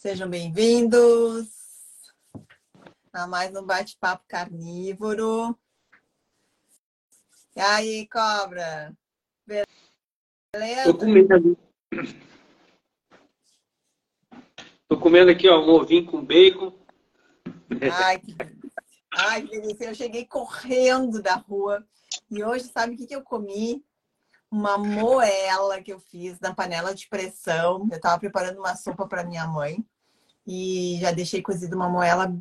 Sejam bem-vindos a mais um bate-papo carnívoro. E aí, cobra? Beleza? Tô comendo. Tô comendo aqui, ó, um ovinho com bacon. Ai, que Ai, que delícia. Eu cheguei correndo da rua e hoje, sabe o que, que eu comi? Uma moela que eu fiz na panela de pressão. Eu estava preparando uma sopa para minha mãe e já deixei cozida uma moela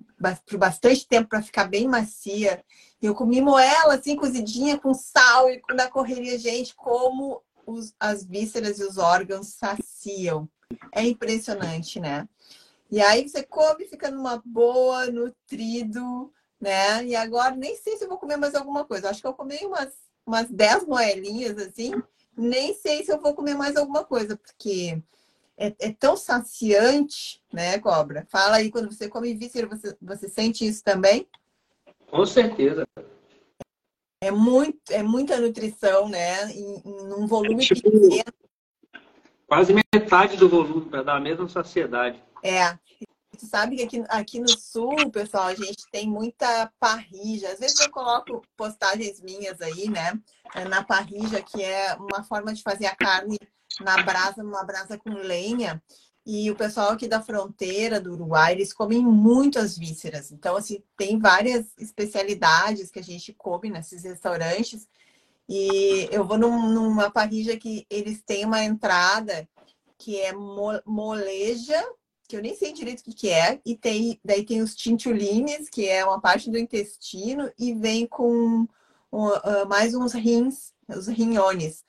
por bastante tempo para ficar bem macia. Eu comi moela assim, cozidinha com sal e na correria, gente, como os, as vísceras e os órgãos saciam. É impressionante, né? E aí você come, fica numa boa, nutrido, né? E agora nem sei se vou comer mais alguma coisa. Acho que eu comi umas, umas 10 moelinhas assim. Nem sei se eu vou comer mais alguma coisa, porque é, é, tão saciante, né, Cobra? Fala aí, quando você come víscera, você, você sente isso também? Com certeza. É, muito, é muita nutrição, né? Em, em um volume é tipo, pequeno. Quase metade do volume, para dar a mesma saciedade. É. Você sabe que aqui, aqui no sul, pessoal, a gente tem muita parrija. Às vezes eu coloco postagens minhas aí, né? Na parrija, que é uma forma de fazer a carne na brasa, numa brasa com lenha. E o pessoal aqui da fronteira do Uruguai, eles comem muito as vísceras. Então, assim, tem várias especialidades que a gente come nesses restaurantes. E eu vou num, numa parrija que eles têm uma entrada que é moleja, que eu nem sei direito o que, que é, e tem, daí tem os tintiolines, que é uma parte do intestino, e vem com uh, mais uns rins, os rinhones.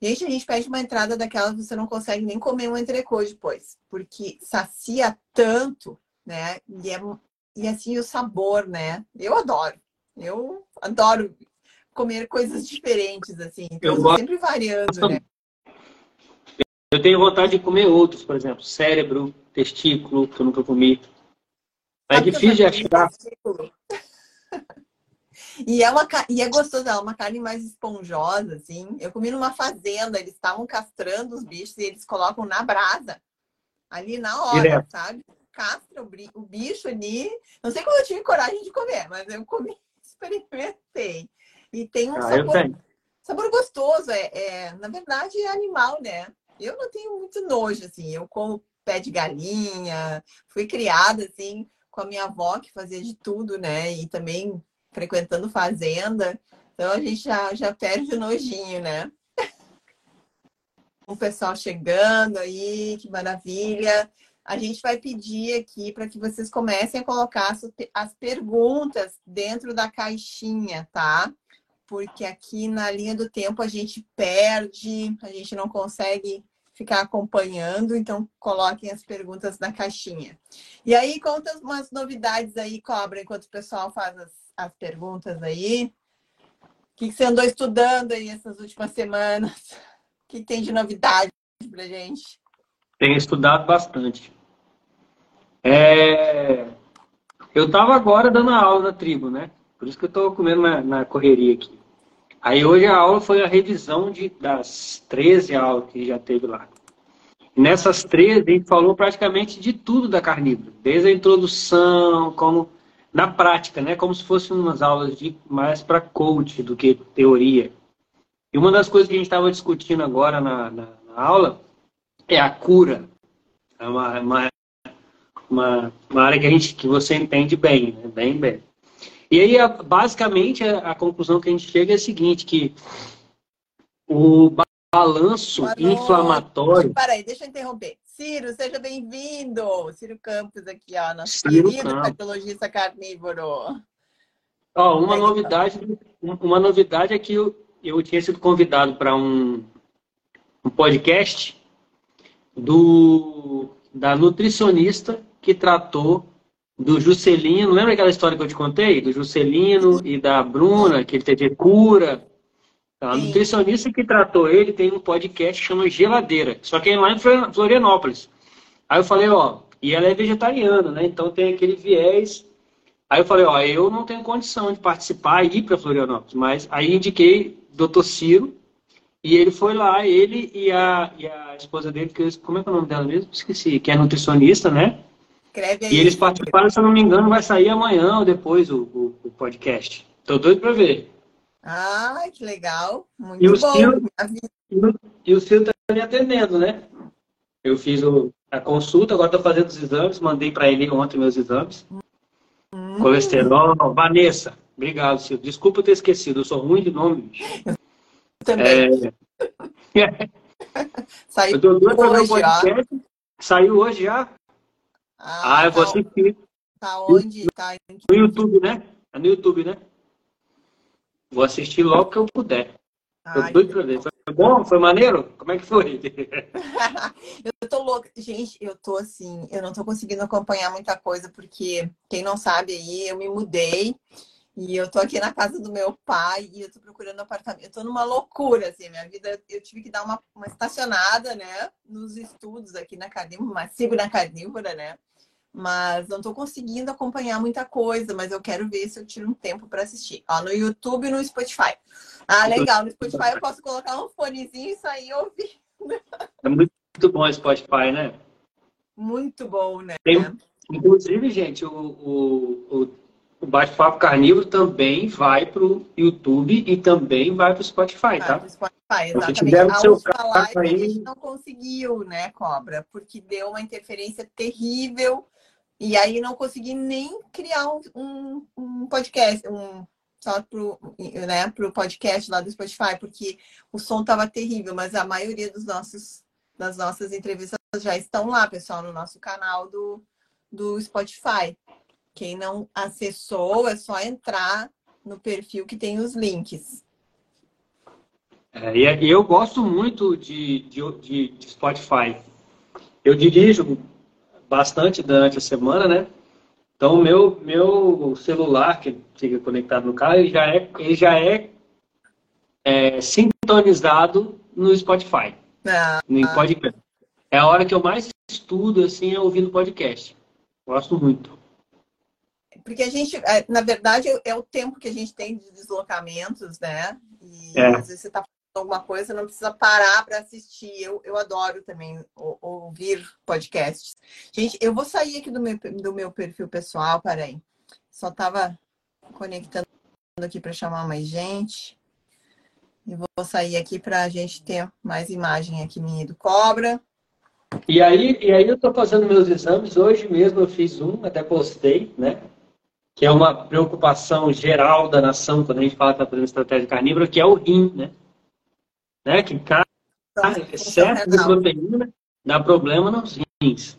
Gente, a gente pede uma entrada daquela que você não consegue nem comer um entrecô depois, porque sacia tanto, né? E, é, e assim o sabor, né? Eu adoro. Eu adoro comer coisas diferentes, assim. Então, eu gosto... sempre variando, né? Eu tenho vontade de comer outros, por exemplo, cérebro, testículo, que eu nunca comi. É difícil de achar. E é, uma, e é gostoso, é uma carne mais esponjosa, assim. Eu comi numa fazenda, eles estavam castrando os bichos e eles colocam na brasa, ali na hora, Direto. sabe? Castra o, o bicho ali. Não sei como eu tive coragem de comer, mas eu comi, experimentei. E tem um ah, sabor, sabor gostoso. É, é, na verdade, é animal, né? Eu não tenho muito nojo, assim. Eu como pé de galinha, fui criada, assim, com a minha avó, que fazia de tudo, né? E também frequentando fazenda. Então a gente já, já perde o nojinho, né? o pessoal chegando aí, que maravilha. A gente vai pedir aqui para que vocês comecem a colocar as perguntas dentro da caixinha, tá? Porque aqui na linha do tempo a gente perde, a gente não consegue ficar acompanhando, então coloquem as perguntas na caixinha. E aí, conta umas novidades aí, Cobra, enquanto o pessoal faz as, as perguntas aí. O que, você andou estudando aí essas últimas semanas? O que, tem de novidade pra gente? Tenho estudado bastante. É... Eu estava agora dando aula na tribo, né? Por isso que eu estou comendo na, na, correria aqui. Aí hoje a aula foi a revisão de, das 13 aulas que já teve lá. Nessas 13, a gente falou praticamente de tudo da carnívora. Desde a introdução, como na prática, né? Como se fossem umas aulas de mais para coach do que teoria. E uma das coisas que a gente estava discutindo agora na, na, na, aula é a cura. É uma, uma, uma, uma, área que a gente que você entende bem, né? bem bem. E aí, basicamente, a, a conclusão que a gente chega é a seguinte, que o balanço inflamatório... Peraí, deixa eu interromper. Ciro, seja bem-vindo. Ciro Campos aqui, ó, nosso Ciro querido Campos. cardiologista carnívoro. Ó, uma novidade, uma novidade é que eu, eu tinha sido convidado para um, um podcast do da nutricionista que tratou do Juscelino. Lembra aquela história que eu te contei? Do Juscelino e da Bruna, que ele teve cura. A nutricionista que tratou ele tem um podcast que chama Geladeira, só que é lá em Florianópolis. Aí eu falei, ó, e ela é vegetariana, né? Então tem aquele viés. Aí eu falei, ó, eu não tenho condição de participar e ir para Florianópolis, mas aí indiquei Dr. Ciro e ele foi lá, ele e a, e a esposa dele, que como é que é o nome dela mesmo? Esqueci, que é nutricionista, né? Escreve aí. E eles participaram, se eu não me engano, vai sair amanhã ou depois o, o, o podcast. Tô doido para ver. Ah, que legal. Muito e bom. O e o Ciro tá me atendendo, né? Eu fiz o, a consulta, agora estou fazendo os exames, mandei para ele ontem meus exames. Hum. Colesterol. Vanessa, obrigado, Ciro. Desculpa ter esquecido, eu sou ruim de nome. Também. É... Saiu o podcast. Já. Saiu hoje já? Ah, ah eu tá vou assistir. Tá onde? Tá no YouTube, né? É no YouTube, né? Vou assistir logo que eu puder. Ver. Foi bom? Foi maneiro? Como é que foi? eu tô louca. Gente, eu tô assim, eu não tô conseguindo acompanhar muita coisa, porque quem não sabe aí, eu me mudei e eu tô aqui na casa do meu pai e eu tô procurando apartamento. Eu tô numa loucura, assim, minha vida. Eu tive que dar uma, uma estacionada, né, nos estudos aqui na Carnívora, mas sigo na Carnívora, né? Mas não estou conseguindo acompanhar muita coisa, mas eu quero ver se eu tiro um tempo para assistir. Ó, no YouTube e no Spotify. Ah, legal. No Spotify eu posso colocar um fonezinho e sair ouvindo. É muito bom o Spotify, né? Muito bom, né? Tem, inclusive, gente, o, o, o, o Bate-Papo Carnívoro também vai para o YouTube e também vai para o Spotify, tá? Pro Spotify, exatamente. A seu live aí... a gente não conseguiu, né, Cobra? Porque deu uma interferência terrível e aí não consegui nem criar um, um, podcast, um, só pro, né, pro podcast lá do Spotify, porque o som tava terrível, mas a maioria dos nossos, das nossas entrevistas já estão lá, pessoal, no nosso canal do, do Spotify. Quem não acessou, é só entrar no perfil que tem os links. É, e eu gosto muito de, de, de Spotify. Eu dirijo bastante durante a semana, né? Então, o meu, meu celular, que fica conectado no carro, ele já é, ele já é, é sintonizado no Spotify. Ah. No podcast. É a hora que eu mais estudo, assim, é ouvindo podcast. Gosto muito. Porque a gente, é, na verdade, é o tempo que a gente tem de deslocamentos, né? E é. às vezes você está alguma coisa, não precisa parar para assistir. Eu, eu adoro também ouvir podcasts. Gente, eu vou sair aqui do meu, do meu perfil pessoal, peraí. Só estava conectando aqui para chamar mais gente. E vou sair aqui para a gente ter mais imagem aqui minha do cobra. E aí, e aí eu estou fazendo meus exames. Hoje mesmo eu fiz um, até postei, né? Que é uma preocupação geral da nação quando a gente fala que está fazendo estratégia carnívora, que é o rim, né? Né? Que carne, excesso de proteína dá problema nos rins.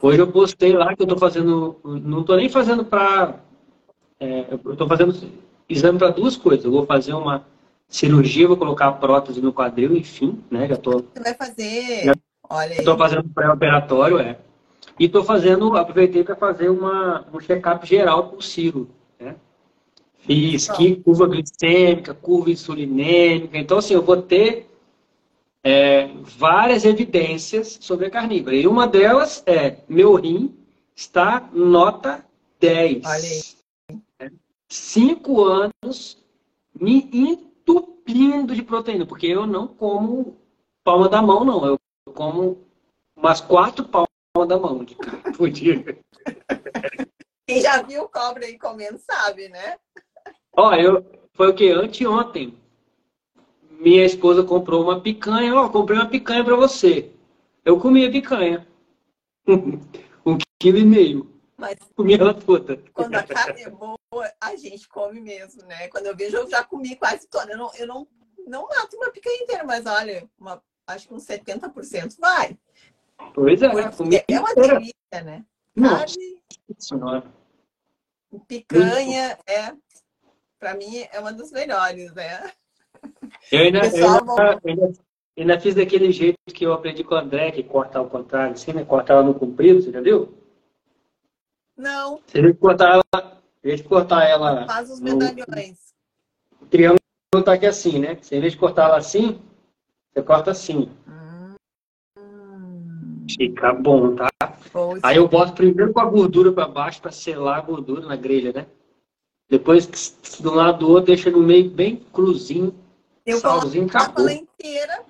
Hoje eu postei lá que eu estou fazendo, não estou nem fazendo para, é, eu estou fazendo exame para duas coisas. Eu vou fazer uma cirurgia, vou colocar a prótese no quadril, enfim, né? Já tô, Você vai fazer, já, olha Estou fazendo pré-operatório, é. E estou fazendo, aproveitei para fazer uma, um check-up geral com o Ciro, né? Fiz que curva glicêmica, curva insulinêmica. Então, assim, eu vou ter é, várias evidências sobre a carnívora. E uma delas é meu rim está nota 10. Olha aí. Cinco anos me entupindo de proteína, porque eu não como palma da mão, não. Eu como umas quatro palmas da mão de carne por dia. Quem já viu cobra aí comendo sabe, né? Ó, eu foi o que anteontem. Minha esposa comprou uma picanha, ó, comprei uma picanha para você. Eu comi a picanha. um quilo e meio. Mas comi ela toda. Quando a carne é boa, a gente come mesmo, né? Quando eu vejo, eu já comi quase toda. Eu não, eu não, não mato uma picanha inteira, mas olha, uma, acho que uns 70% vai. Pois é, Porque é uma delícia, né? Nossa carne. Picanha, é para mim é uma das melhores, né? Eu ainda, eu ainda, ainda, ainda, fiz daquele jeito que eu aprendi com o André, que corta ao contrário, assim, né? Cortar ela no comprido, você já viu? Não. Você tem que cortar ela. Em vez de cortar ela. Faz os medalhões. O triângulo tá aqui assim, né? Você, em vez de cortar ela assim, você corta assim. Hum. Fica bom, tá? Aí eu boto primeiro com a gordura para baixo para selar a gordura na grelha, né? Depois, do lado do outro, deixa no meio bem cruzinho. Eu salzinho, coloco ela inteira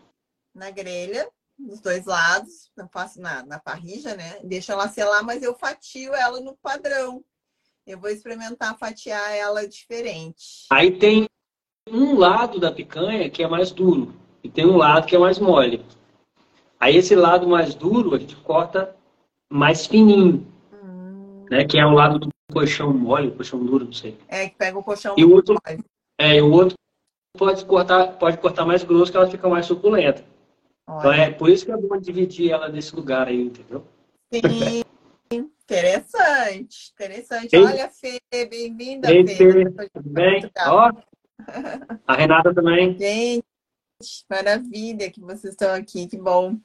na grelha, dos dois lados, não faço na, na parrija, né? Deixo ela selar, mas eu fatio ela no padrão. Eu vou experimentar fatiar ela diferente. Aí tem um lado da picanha que é mais duro e tem um lado que é mais mole. Aí esse lado mais duro a gente corta mais fininho, hum. né? Que é o lado do colchão mole, colchão duro, não sei. É, que pega o colchão e o outro, mole. É, o outro pode cortar, pode cortar mais grosso que ela fica mais suculenta. Então é por isso que é bom dividir ela nesse lugar aí, entendeu? Sim. Interessante, interessante. Olha, Fê, bem-vinda, Fê. Fê. Tudo bem? Ó, a Renata também. Gente, maravilha que vocês estão aqui, que bom.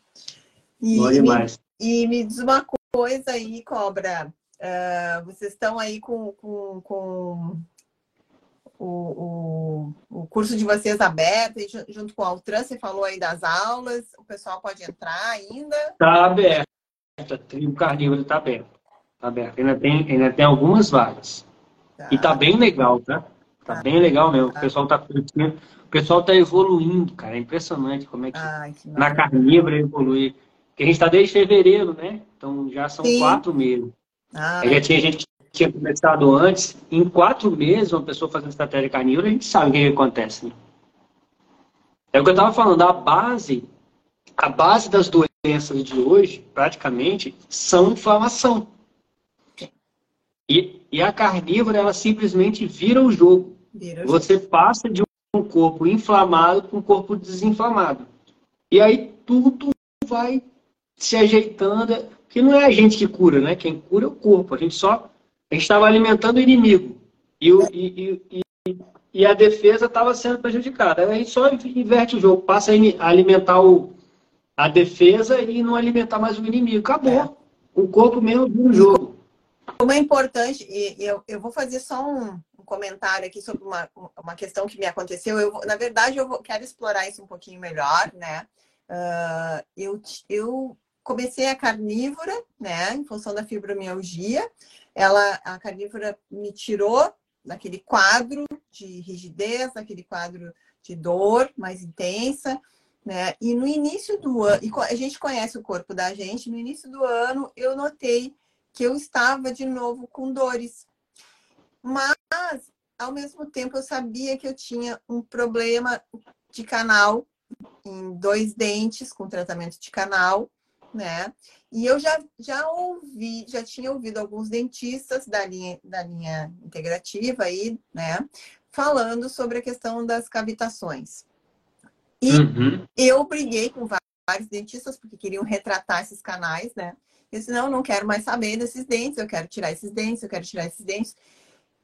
E, bom demais. Me, e me diz uma coisa aí, Cobra. Uh, vocês estão aí com, com, com o, o, o, curso de vocês aberto, junto com a Altran, você falou aí das aulas, o pessoal pode entrar ainda? Está aberto, tribo carnívoro está aberto. Tá aberto. Ainda tem, ainda tem algumas vagas. Tá. E tá bem legal, tá? Tá, tá. bem legal mesmo. Tá. O pessoal tá curtindo. O pessoal tá evoluindo, cara. É impressionante como é que, Ai, que na carnívora evolui. Porque a gente tá desde fevereiro, né? Então já são Sim. quatro meses. Ah, já tinha gente que tinha começado antes. Em quatro meses, uma pessoa fazendo estratégia carnívora, a gente sabe o que, que acontece, né? É o que eu estava falando, a base, a base das doenças de hoje, praticamente, são inflamação. E, e a carnívora, ela simplesmente vira o jogo. Vira Você passa de um corpo inflamado para um corpo desinflamado. E aí tudo vai se ajeitando. Que não é a gente que cura, né? Quem cura é o corpo. A gente só. A gente estava alimentando o inimigo. E, o, e, e, e a defesa estava sendo prejudicada. Aí a gente só inverte o jogo, passa a alimentar o, a defesa e não alimentar mais o inimigo. Acabou. É. O corpo mesmo vira o jogo. Como é importante, e eu, eu vou fazer só um, um comentário aqui sobre uma, uma questão que me aconteceu. Eu, na verdade, eu vou, quero explorar isso um pouquinho melhor, né? Uh, eu, eu comecei a carnívora, né? Em função da fibromialgia. Ela, a carnívora me tirou daquele quadro de rigidez, daquele quadro de dor mais intensa, né? E no início do ano, e a gente conhece o corpo da gente, no início do ano eu notei que eu estava de novo com dores. Mas, ao mesmo tempo, eu sabia que eu tinha um problema de canal em dois dentes, com tratamento de canal, né? E eu já, já ouvi, já tinha ouvido alguns dentistas da linha, da linha integrativa aí, né? Falando sobre a questão das cavitações. E uhum. eu briguei com vários dentistas porque queriam retratar esses canais, né? Eu disse, não, não quero mais saber desses dentes, eu quero tirar esses dentes, eu quero tirar esses dentes.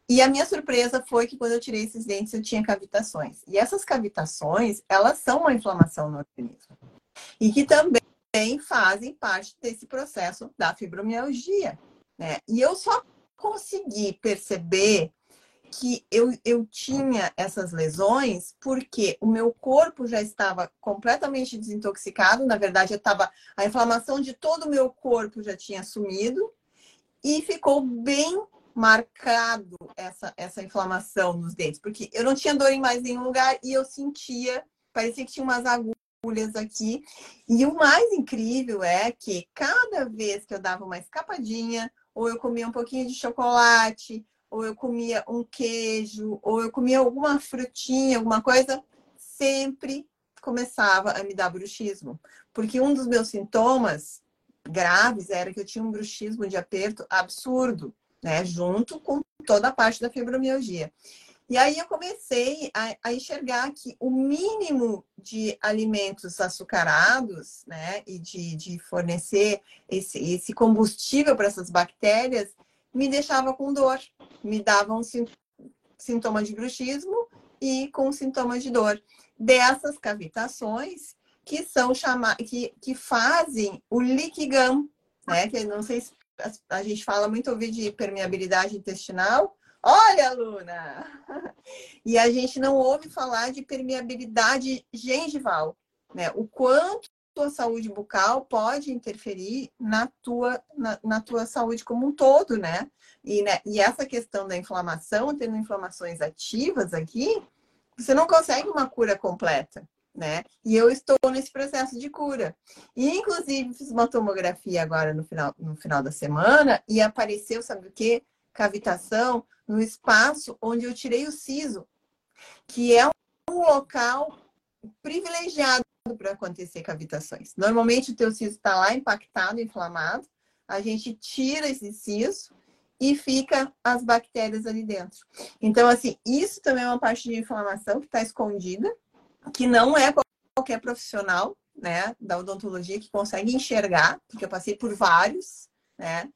E a minha surpresa foi que quando eu tirei esses dentes, eu tinha cavitações. E essas cavitações, elas são uma inflamação no organismo. E que também fazem parte desse processo da fibromialgia. Né? E eu só consegui perceber que eu, eu tinha essas lesões porque o meu corpo já estava completamente desintoxicado. Na verdade, eu estava, a inflamação de todo o meu corpo já tinha sumido e ficou bem marcado essa, essa inflamação nos dentes, porque eu não tinha dor em mais nenhum lugar e eu sentia, parecia que tinha umas agulhas aqui. E o mais incrível é que cada vez que eu dava uma escapadinha, ou eu comia um pouquinho de chocolate, ou eu comia um queijo, ou eu comia alguma frutinha, alguma coisa, sempre começava a me dar bruxismo. Porque um dos meus sintomas graves era que eu tinha um bruxismo de aperto absurdo, né? Junto com toda a parte da fibromialgia. E aí eu comecei a, a, enxergar que o mínimo de alimentos açucarados, né, e de, de fornecer esse, esse combustível para essas bactérias, me deixava com dor, me dava um sintoma de bruxismo e com sintomas de dor. Dessas cavitações que são chamadas, que, que fazem o liquigam, né? Que não sei se a gente fala muito ouvir de permeabilidade intestinal. Olha, Luna! E a gente não ouve falar de permeabilidade gengival, né? O quanto tua saúde bucal pode interferir na tua, na, na, tua saúde como um todo, né? E, né? e essa questão da inflamação, tendo inflamações ativas aqui, você não consegue uma cura completa. né? E eu estou nesse processo de cura. E, inclusive, fiz uma tomografia agora no final, no final da semana e apareceu, sabe o quê? Cavitação no espaço onde eu tirei o siso, que é um local privilegiado para acontecer cavitações. Normalmente o teu siso está lá impactado, inflamado, a gente tira esse siso e fica as bactérias ali dentro. Então, assim, isso também é uma parte de inflamação que está escondida, que não é qualquer profissional, né, da odontologia que consegue enxergar, porque eu passei por vários, né,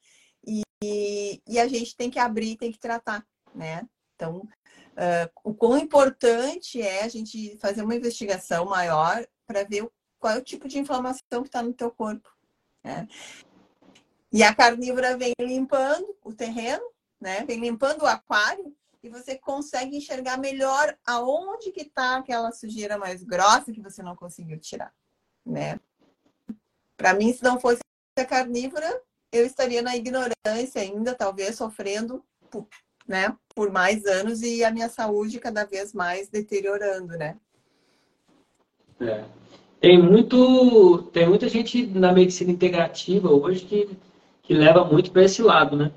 e, e a gente tem que abrir, tem que tratar, né. Então, uh, o quão importante é a gente fazer uma investigação maior para ver qual é o tipo de inflamação que está no teu corpo, né. E a carnívora vem limpando o terreno, né? Vem limpando o aquário e você consegue enxergar melhor aonde que está aquela sujeira mais grossa que você não conseguiu tirar, né? Para mim, se não fosse a carnívora, eu estaria na ignorância ainda, talvez sofrendo, né, por mais anos e a minha saúde cada vez mais deteriorando, né? É. Tem muito, tem muita gente na medicina integrativa hoje que que leva muito para esse lado, né?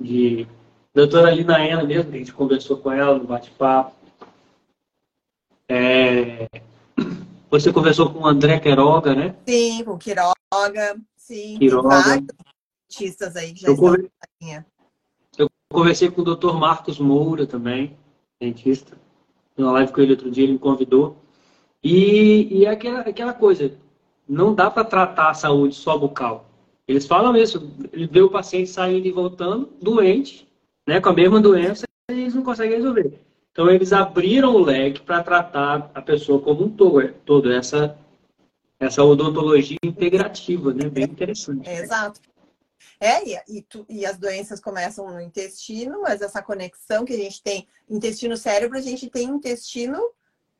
De doutora Lina Ena mesmo, a gente conversou com ela no bate-papo. É... Você conversou com o André Queiroga, né? Sim, com o Quiroga, sim. Quiroga. vários artistas aí que já eu estão conver... Eu conversei com o doutor Marcos Moura também, dentista. Numa live com ele outro dia, ele me convidou. E, e é aquela, aquela coisa, não dá para tratar a saúde só bucal. Eles falam isso. Ele vê o paciente saindo e voltando, doente, né, com a mesma doença, e eles não conseguem resolver. Então, eles abriram o leque para tratar a pessoa como um todo, todo essa, essa odontologia integrativa, né? Bem interessante. É, exato. É, e, e, tu, e, as doenças começam no intestino, mas essa conexão que a gente tem intestino-cérebro, a gente tem intestino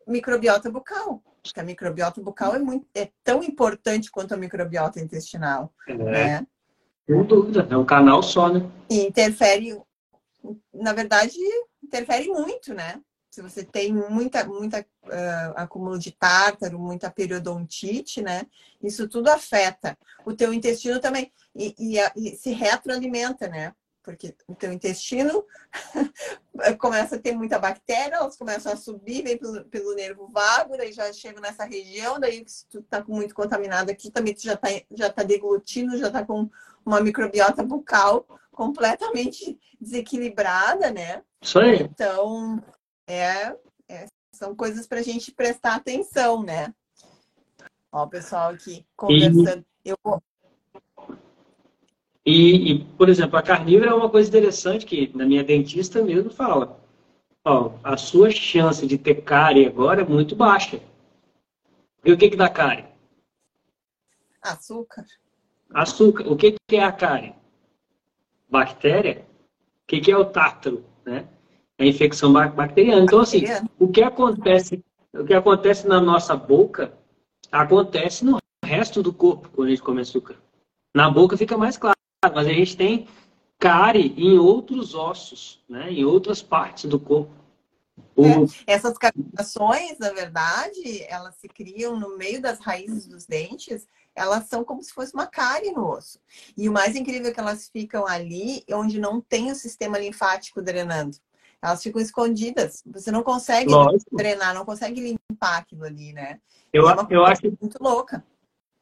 microbiota bucal. Porque a microbiota bucal é, muito, é tão importante quanto a microbiota intestinal. É. Né? Sem dúvida, é um canal só, né? E interfere, na verdade, interfere muito, né? Se você tem muita, muita uh, acúmulo de tártaro, muita periodontite, né? Isso tudo afeta. O teu intestino também. E, e, e se retroalimenta, né? porque o teu intestino começa a ter muita bactéria, elas começam a subir, vem pelo, pelo nervo vago, daí já chega nessa região, daí se tu tá muito contaminado aqui, também tu já tá, já tá deglutindo, já tá com uma microbiota bucal completamente desequilibrada, né? Isso aí. Então, é, é são coisas para a gente prestar atenção, né? Ó, o pessoal aqui conversando. E... Eu, e, e, por exemplo, a carnívora é uma coisa interessante que na minha dentista mesmo fala. Ó, a sua chance de ter cárie agora é muito baixa. E o que que dá cárie? Açúcar. Açúcar. O que que é a cárie? Bactéria. O que que é o tártaro, né? A infecção bacteriana. Então, assim, o que acontece, o que acontece na nossa boca acontece no resto do corpo quando a gente come açúcar. Na boca fica mais claro mas a gente tem cárie em outros ossos, né? em outras partes do corpo. O... É, essas cavitações, na verdade, elas se criam no meio das raízes dos dentes, elas são como se fosse uma cárie no osso. E o mais incrível é que elas ficam ali onde não tem o sistema linfático drenando. Elas ficam escondidas. Você não consegue Lógico. drenar, não consegue limpar aquilo ali, né? Eu, é eu acho muito louca.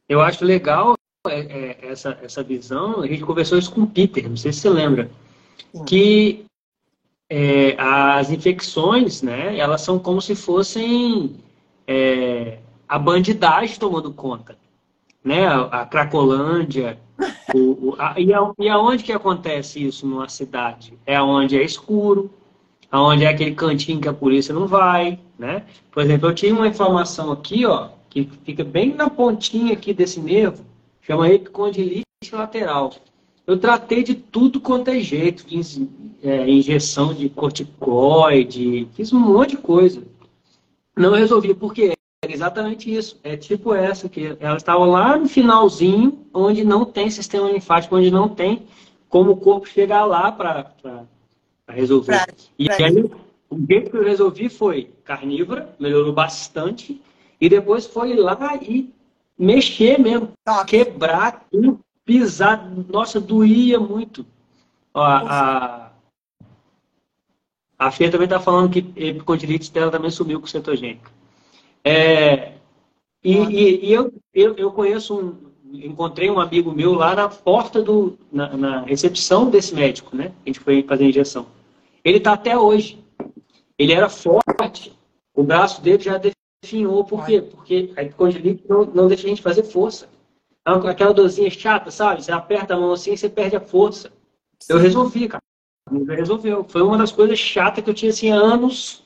Eu acho legal é, é, essa, essa visão, a gente conversou isso com o Peter, não sei se você lembra, Sim. que é, as infecções, né, elas são como se fossem é, a bandidagem tomando conta, né, a, a Cracolândia, o, o, a, e, a, e aonde que acontece isso numa cidade? É onde é escuro, aonde é aquele cantinho que a polícia não vai, né? Por exemplo, eu tinha uma inflamação aqui, ó, que fica bem na pontinha aqui desse nervo, chama epicondilite lateral. Eu tratei de tudo quanto é jeito, fiz é, injeção de corticoide, fiz um monte de coisa. Não resolvi, porque é exatamente isso. É tipo essa, que ela estava lá no finalzinho, onde não tem sistema linfático, onde não tem como o corpo chegar lá para resolver. Pra, e pra... aí, o jeito que eu resolvi foi carnívora, melhorou bastante, e depois foi lá e mexer mesmo, Nossa. quebrar, pisar. Nossa, doía muito. Ó, a, a Fê também está falando que epicondilite dela também sumiu com cetogênica. É, e, e, e eu, eu, eu, conheço um. Encontrei um amigo meu lá na porta do. na, na recepção desse médico, né? A gente foi fazer a injeção. Ele está até hoje. Ele era forte, o braço dele já definhou. Por quê? Porque a epicondilite não, não deixa a gente fazer força. É aquela dorzinha chata, sabe? Você aperta a mão assim e você perde a força. Eu resolvi, cara. Resolveu. Foi uma das coisas chatas que eu tinha assim anos.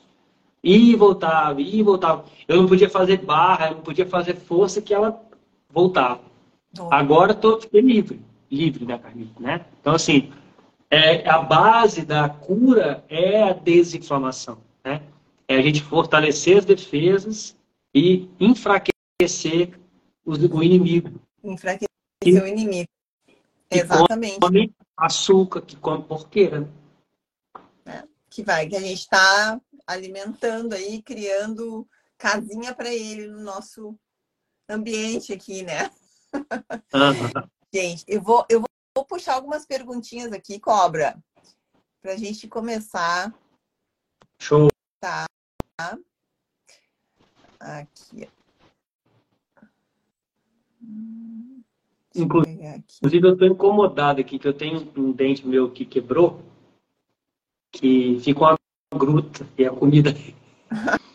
E voltava, e voltava. Eu não podia fazer barra, eu não podia fazer força que ela voltava. Agora estou livre, livre da carne, né? Então assim, é, a base da cura é a desinflamação. Né? É a gente fortalecer as defesas e enfraquecer o inimigo. Enfraquecer e, o inimigo. Exatamente. Que come açúcar, que come porqueira. Né? É, que vai, que a gente está alimentando aí, criando casinha para ele no nosso ambiente aqui, né? Uhum. gente, eu vou, eu vou Vou puxar algumas perguntinhas aqui, Cobra, para a gente começar. Show. Tá. Aqui. Inclusive, eu estou incomodado aqui, que eu tenho um dente meu que quebrou, que ficou uma gruta e a comida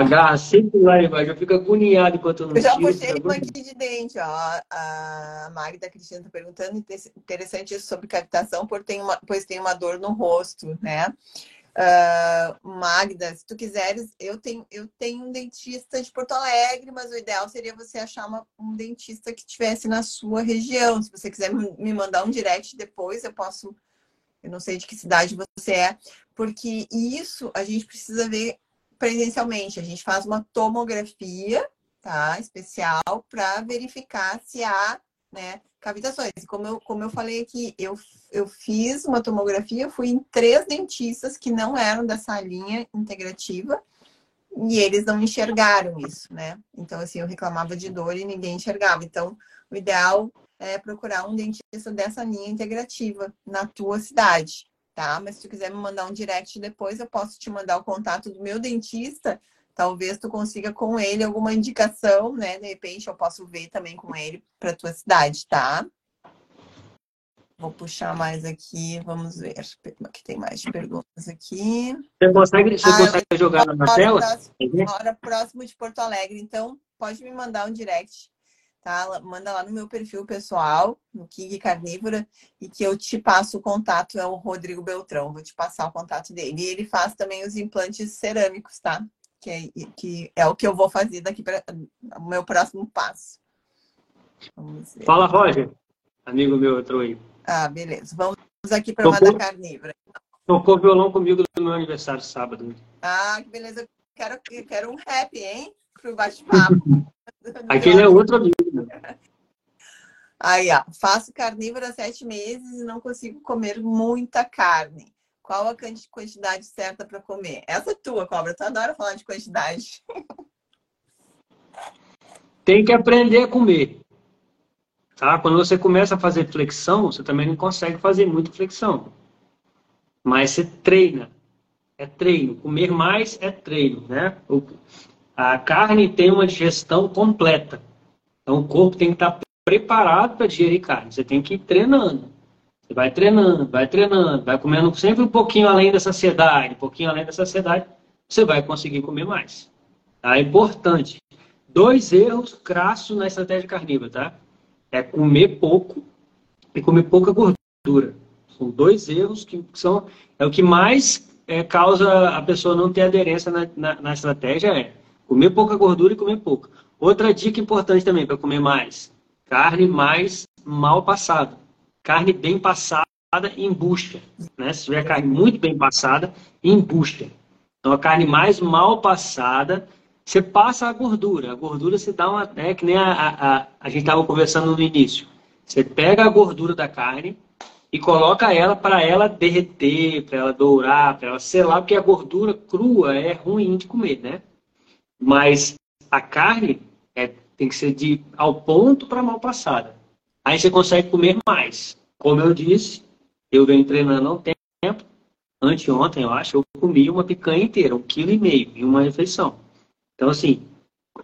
agarra sempre lá embaixo. Eu fico agoniado enquanto eu não Eu já tiro, puxei uma aqui de dente, ó. A Magda Cristina está perguntando, interessante isso sobre captação, pois tem uma, pois tem uma dor no rosto, né? Uh, Magda, se tu quiseres, eu tenho, eu tenho um dentista de Porto Alegre, mas o ideal seria você achar uma, um dentista que estivesse na sua região. Se você quiser me mandar um direct depois, eu posso. Eu não sei de que cidade você é, porque isso a gente precisa ver presencialmente. A gente faz uma tomografia, tá? Especial para verificar se há, né, cavitações. Como eu, como eu falei aqui, eu, eu fiz uma tomografia, fui em três dentistas que não eram dessa linha integrativa e eles não enxergaram isso, né? Então, assim, eu reclamava de dor e ninguém enxergava. Então, o ideal é procurar um dentista dessa linha integrativa na tua cidade tá? Mas se tu quiser me mandar um direct depois, eu posso te mandar o contato do meu dentista. Talvez tu consiga com ele alguma indicação, né? De repente eu posso ver também com ele para tua cidade, tá? Vou puxar mais aqui, vamos ver. Que tem mais perguntas aqui. Você consegue, você ah, consegue jogar na tela? Próximo, hora próximo de Porto Alegre, então pode me mandar um direct tá? Manda lá no meu perfil pessoal, no King Carnívora, e que eu te passo o contato, é o Rodrigo Beltrão, vou te passar o contato dele. E ele faz também os implantes cerâmicos, tá? Que é, que é o que eu vou fazer daqui para o meu próximo passo. Fala, Roger. Amigo meu entrou aí. Ah, beleza. Vamos aqui para uma da carnívora. Tocou violão comigo no meu aniversário sábado. Ah, que beleza. Eu quero, eu quero um rap, hein? Pro bate-papo. Aquele é outro amigo. Aí, ó, faço carnívora há sete meses e não consigo comer muita carne. Qual a quantidade certa para comer? Essa é tua, cobra. Tu adora falar de quantidade. Tem que aprender a comer. Tá? Quando você começa a fazer flexão, você também não consegue fazer muita flexão. Mas você treina. É treino. Comer mais é treino, né? A carne tem uma digestão completa. Então, o corpo tem que estar preparado para digerir carne. Você tem que ir treinando. Você vai treinando, vai treinando, vai comendo sempre um pouquinho além da saciedade, um pouquinho além da saciedade, você vai conseguir comer mais. Tá? É importante. Dois erros crassos na estratégia carnívora, tá? É comer pouco e comer pouca gordura. São dois erros que são é o que mais é, causa a pessoa não ter aderência na, na, na estratégia é Comer pouca gordura e comer pouco. Outra dica importante também para comer mais: carne mais mal passada. Carne bem passada em bucha. Né? Se tiver carne muito bem passada, em bucha. Então, a carne mais mal passada, você passa a gordura. A gordura se dá uma. É que nem a, a, a, a gente estava conversando no início. Você pega a gordura da carne e coloca ela para ela derreter, para ela dourar, para ela selar, porque a gordura crua é ruim de comer, né? Mas a carne tem que ser de ao ponto para mal passada. Aí você consegue comer mais. Como eu disse, eu venho treinando há um tempo. Anteontem, eu acho, eu comi uma picanha inteira, um quilo e meio, em uma refeição. Então, assim,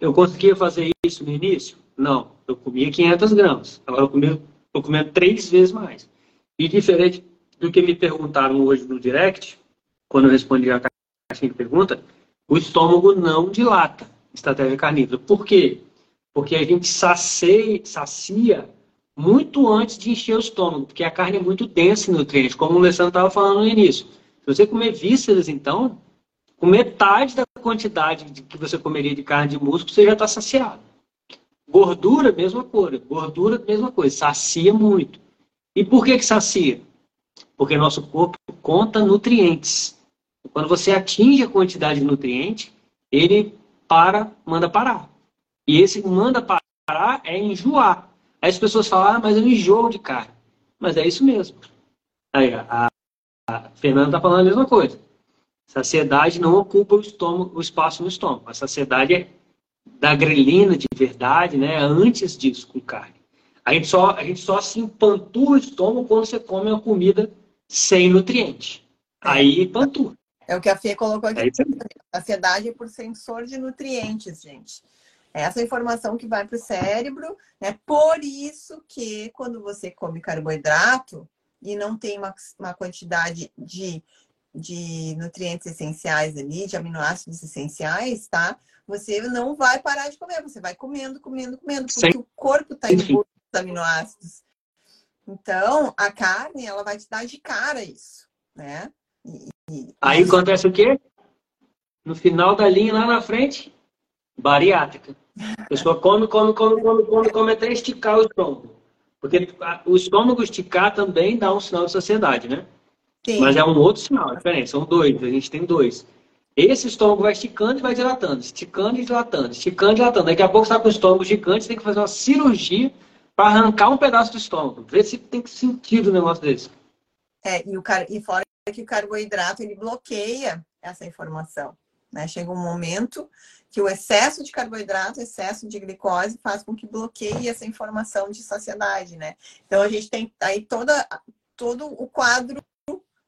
eu conseguia fazer isso no início? Não. Eu comia 500 gramas. Agora eu estou comendo três vezes mais. E diferente do que me perguntaram hoje no direct, quando eu respondi a caixinha de pergunta, o estômago não dilata estratégia carnívora. Por quê? Porque a gente sacia, sacia muito antes de encher o estômago, porque a carne é muito densa em nutrientes, como o Alessandro estava falando no início. Se você comer vísceras, então, com metade da quantidade que você comeria de carne de músculo, você já está saciado. Gordura, mesma coisa. Gordura, mesma coisa. Sacia muito. E por que, que sacia? Porque nosso corpo conta nutrientes. Quando você atinge a quantidade de nutriente, ele para, manda parar. E esse manda parar é enjoar. Aí as pessoas falam, ah, mas eu enjoo de carne. Mas é isso mesmo. Aí, a, a Fernanda está falando a mesma coisa. Saciedade não ocupa o, estômago, o espaço no estômago. A saciedade é da grelina de verdade, né? Antes disso, com carne. A gente só, a gente só se empantua o estômago quando você come uma comida sem nutriente. Aí pantua. É o que a Fê colocou aqui. É saciedade é por sensor de nutrientes, gente. É essa informação que vai para o cérebro, né? Por isso que quando você come carboidrato e não tem uma, uma quantidade de, de nutrientes essenciais ali, de aminoácidos essenciais, tá? Você não vai parar de comer, você vai comendo, comendo, comendo, porque Sim. o corpo está em busca dos aminoácidos. Então, a carne, ela vai te dar de cara isso, né? E, e, Aí acontece o quê? No final da linha, lá na frente, bariátrica. A pessoa come, come, come, come, come, come até esticar o estômago. Porque o estômago esticar também dá um sinal de saciedade, né? Sim. Mas é um outro sinal, é diferente. São dois, a gente tem dois. Esse estômago vai esticando e vai dilatando, esticando e dilatando, esticando e dilatando. Daqui a pouco você está com o estômago gigante, tem que fazer uma cirurgia para arrancar um pedaço do estômago. Ver se tem sentido um negócio desse. É, e, o car... e fora que o carboidrato ele bloqueia essa informação. Né? Chega um momento que o excesso de carboidrato, excesso de glicose faz com que bloqueie essa informação de saciedade, né? Então a gente tem aí toda, todo o quadro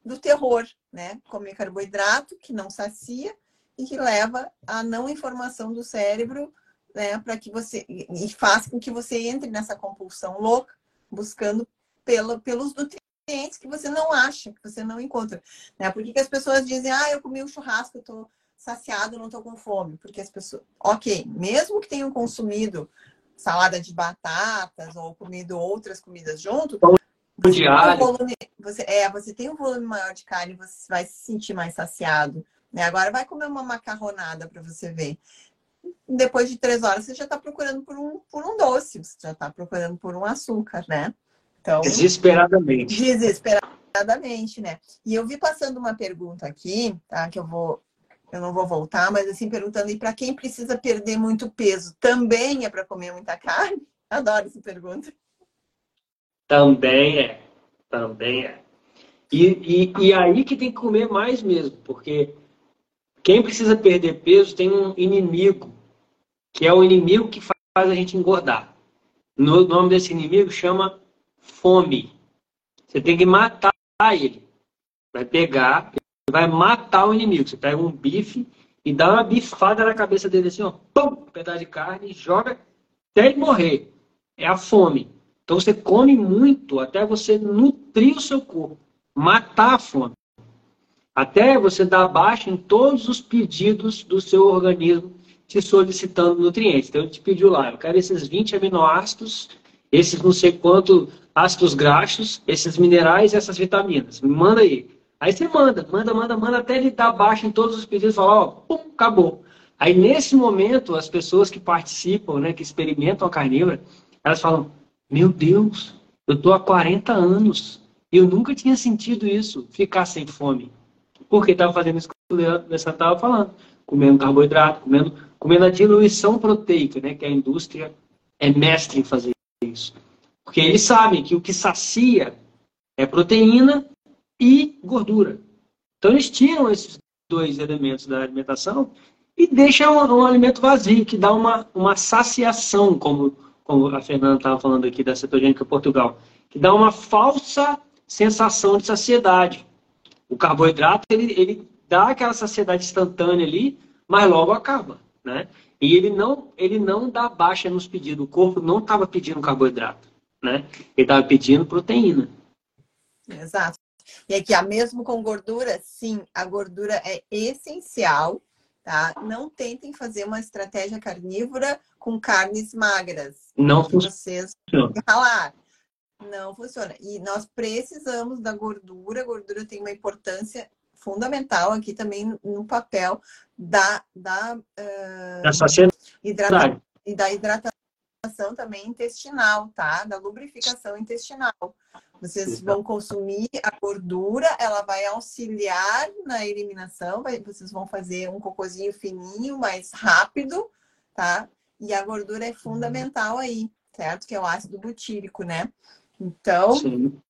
do terror, né? Comer carboidrato que não sacia e que leva à não informação do cérebro, né? Para que você e faz com que você entre nessa compulsão louca, buscando pela, pelos nutrientes que você não acha, que você não encontra, né? Por que, que as pessoas dizem, ah, eu comi um churrasco, eu tô saciado, não tô com fome? Porque as pessoas, ok, mesmo que tenham consumido salada de batatas ou comido outras comidas junto, você tem, um volume, você, é, você tem um volume maior de carne, você vai se sentir mais saciado. Né? Agora vai comer uma macarronada para você ver. Depois de três horas, você já está procurando por um, por um doce, você já está procurando por um açúcar, né? Então, desesperadamente. Desesperadamente, né? E eu vi passando uma pergunta aqui, tá? Que eu vou, eu não vou voltar, mas assim, perguntando, e para quem precisa perder muito peso, também é para comer muita carne? Adoro essa pergunta. Também é. Também é. E, e, e aí que tem que comer mais mesmo, porque quem precisa perder peso tem um inimigo, que é o inimigo que faz a gente engordar. O nome desse inimigo chama fome. Você tem que matar ele. Vai pegar, vai matar o inimigo. Você pega um bife e dá uma bifada na cabeça dele assim, ó, pum, um pedaço de carne, joga até ele morrer. É a fome. Então você come muito até você nutrir o seu corpo, matar a fome. Até você dar baixa em todos os pedidos do seu organismo te solicitando nutrientes. Então ele te pediu lá, eu quero esses 20 aminoácidos, esses não sei quanto ácidos graxos, esses minerais essas vitaminas. Me manda aí. Aí você manda, manda, manda, manda, até ele dar baixa em todos os pedidos falar, ó, pum, acabou. Aí nesse momento, as pessoas que participam, né, que experimentam a carnívora, elas falam, meu Deus, eu estou há 40 anos e eu nunca tinha sentido isso, ficar sem fome. Porque estava fazendo isso que o Leandro estava falando. Comendo carboidrato, comendo, comendo a diluição proteica, né? Que a indústria é mestre em fazer isso. Porque eles sabem que o que sacia é proteína e gordura. Então eles tiram esses dois elementos da alimentação e deixa um, um alimento vazio, que dá uma, uma saciação, como, como a Fernanda estava falando aqui da cetogênica Portugal, que dá uma falsa sensação de saciedade. O carboidrato, ele, ele dá aquela saciedade instantânea ali, mas logo acaba, né? E ele não, ele não dá baixa nos pedidos. O corpo não estava pedindo carboidrato, né? Ele estava pedindo proteína. Exato. E aqui, mesmo com gordura, sim, a gordura é essencial, tá? Não tentem fazer uma estratégia carnívora com carnes magras. Não funciona. Vocês. Não funciona. E nós precisamos da gordura. A gordura tem uma importância fundamental aqui também no papel da, da, uh, da saciedade. Hidrata e da hidratação também intestinal, tá? Da lubrificação intestinal. Vocês vão consumir a gordura, ela vai auxiliar na eliminação, vai, vocês vão fazer um cocôzinho fininho, mais rápido, tá? E a gordura é fundamental aí, certo? Que é o ácido butírico, né? Então, Sim.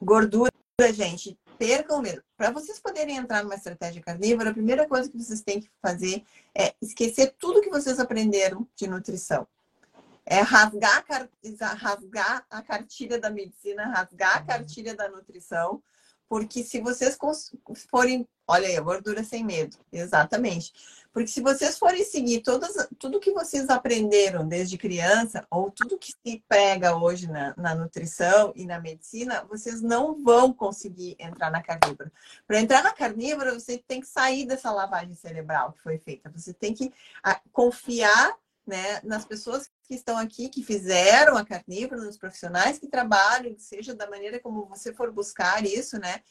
gordura, gente, percam medo. Para vocês poderem entrar numa estratégia carnívora, a primeira coisa que vocês têm que fazer é esquecer tudo que vocês aprenderam de nutrição. É rasgar, rasgar a cartilha da medicina, rasgar a cartilha da nutrição, porque se vocês forem. Olha aí, a gordura sem medo, exatamente. Porque se vocês forem seguir todas, tudo que vocês aprenderam desde criança, ou tudo que se prega hoje na, na nutrição e na medicina, vocês não vão conseguir entrar na carnívora. Para entrar na carnívora, você tem que sair dessa lavagem cerebral que foi feita. Você tem que a, confiar né, nas pessoas que estão aqui, que fizeram a carnívora, nos profissionais que trabalham, seja da maneira como você for buscar isso, né?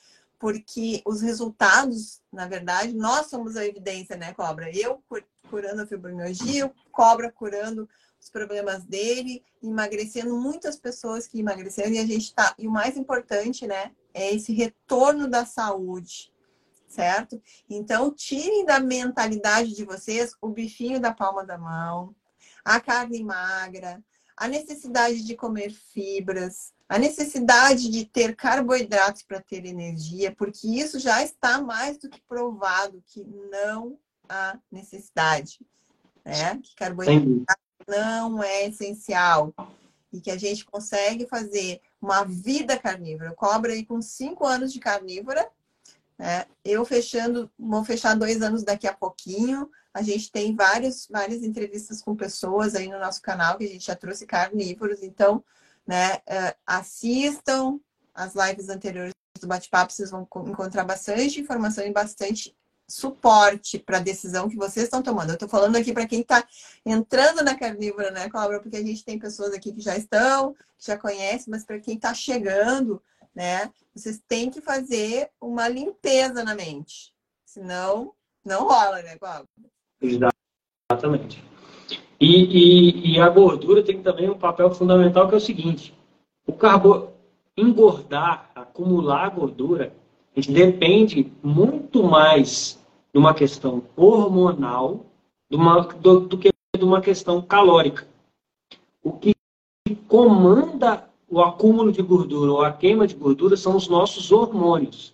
porque os resultados, na verdade, nós somos a evidência, né, Cobra? Eu curando a fibromialgia, o Cobra curando os problemas dele, emagrecendo muitas pessoas que emagreceram e a gente tá. E o mais importante, né, é esse retorno da saúde, certo? Então, tirem da mentalidade de vocês o bifinho da palma da mão, a carne magra, a necessidade de comer fibras, a necessidade de ter carboidratos para ter energia, porque isso já está mais do que provado que não há necessidade, né? Que carboidrato não é essencial e que a gente consegue fazer uma vida carnívora. Eu cobro aí com cinco anos de carnívora, né? Eu fechando, vou fechar dois anos daqui a pouquinho. A gente tem vários, várias entrevistas com pessoas aí no nosso canal que a gente já trouxe carnívoros, então né? Uh, assistam as lives anteriores do bate-papo, vocês vão encontrar bastante informação e bastante suporte para a decisão que vocês estão tomando. Eu estou falando aqui para quem está entrando na carnívora, né, Cláudia? Porque a gente tem pessoas aqui que já estão, que já conhecem, mas para quem está chegando, né, vocês têm que fazer uma limpeza na mente. Senão, não rola, né, Cláudia? Exatamente. E, e, e, a gordura tem também um papel fundamental que é o seguinte: o carbo engordar, acumular gordura, depende muito mais de uma questão hormonal do, uma, do, do que de uma questão calórica. O que comanda o acúmulo de gordura ou a queima de gordura são os nossos hormônios.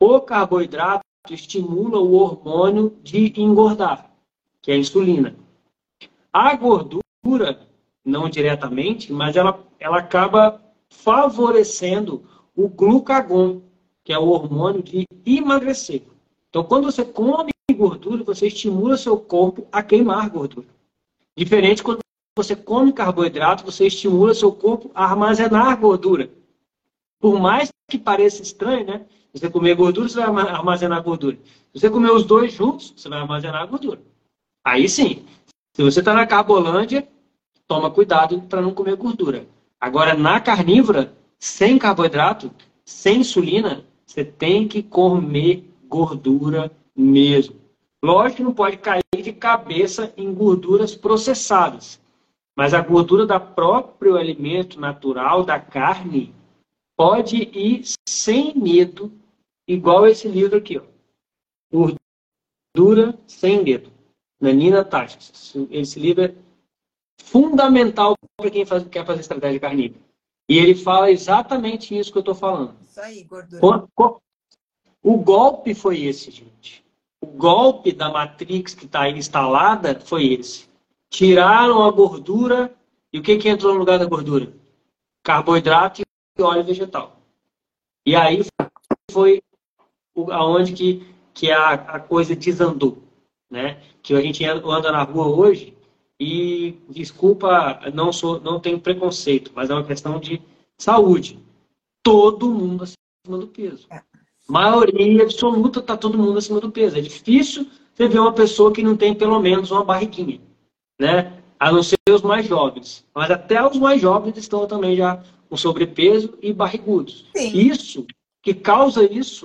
O carboidrato estimula o hormônio de engordar, que é a insulina. A gordura, não diretamente, mas ela, ela acaba favorecendo o glucagon, que é o hormônio de emagrecer. Então, quando você come gordura, você estimula seu corpo a queimar gordura. Diferente quando você come carboidrato, você estimula seu corpo a armazenar gordura. Por mais que pareça estranho, né? Você comer gordura, você vai armazenar gordura. Se você comer os dois juntos, você vai armazenar gordura. Aí sim, se você está na carbolândia, toma cuidado para não comer gordura. Agora, na carnívora, sem carboidrato, sem insulina, você tem que comer gordura mesmo. Lógico que não pode cair de cabeça em gorduras processadas. Mas a gordura da próprio alimento natural, da carne, pode ir sem medo, igual esse livro aqui. Ó. Gordura sem medo na Nina. Esse livro é fundamental para quem faz, quer fazer estratégia carnívora. E ele fala exatamente isso que eu estou falando. Isso aí, gordura. O golpe foi esse, gente. O golpe da Matrix que está aí instalada foi esse. Tiraram a gordura e o que, que entrou no lugar da gordura? Carboidrato e óleo vegetal. E aí foi aonde que, que a, a coisa desandou. Né? Que a gente anda na rua hoje e, desculpa, não, sou, não tenho preconceito, mas é uma questão de saúde. Todo mundo acima do peso. É. Maioria absoluta está todo mundo acima do peso. É difícil você ver uma pessoa que não tem pelo menos uma barriguinha, né? A não ser os mais jovens. Mas até os mais jovens estão também já com sobrepeso e barrigudos. Sim. Isso, que causa isso,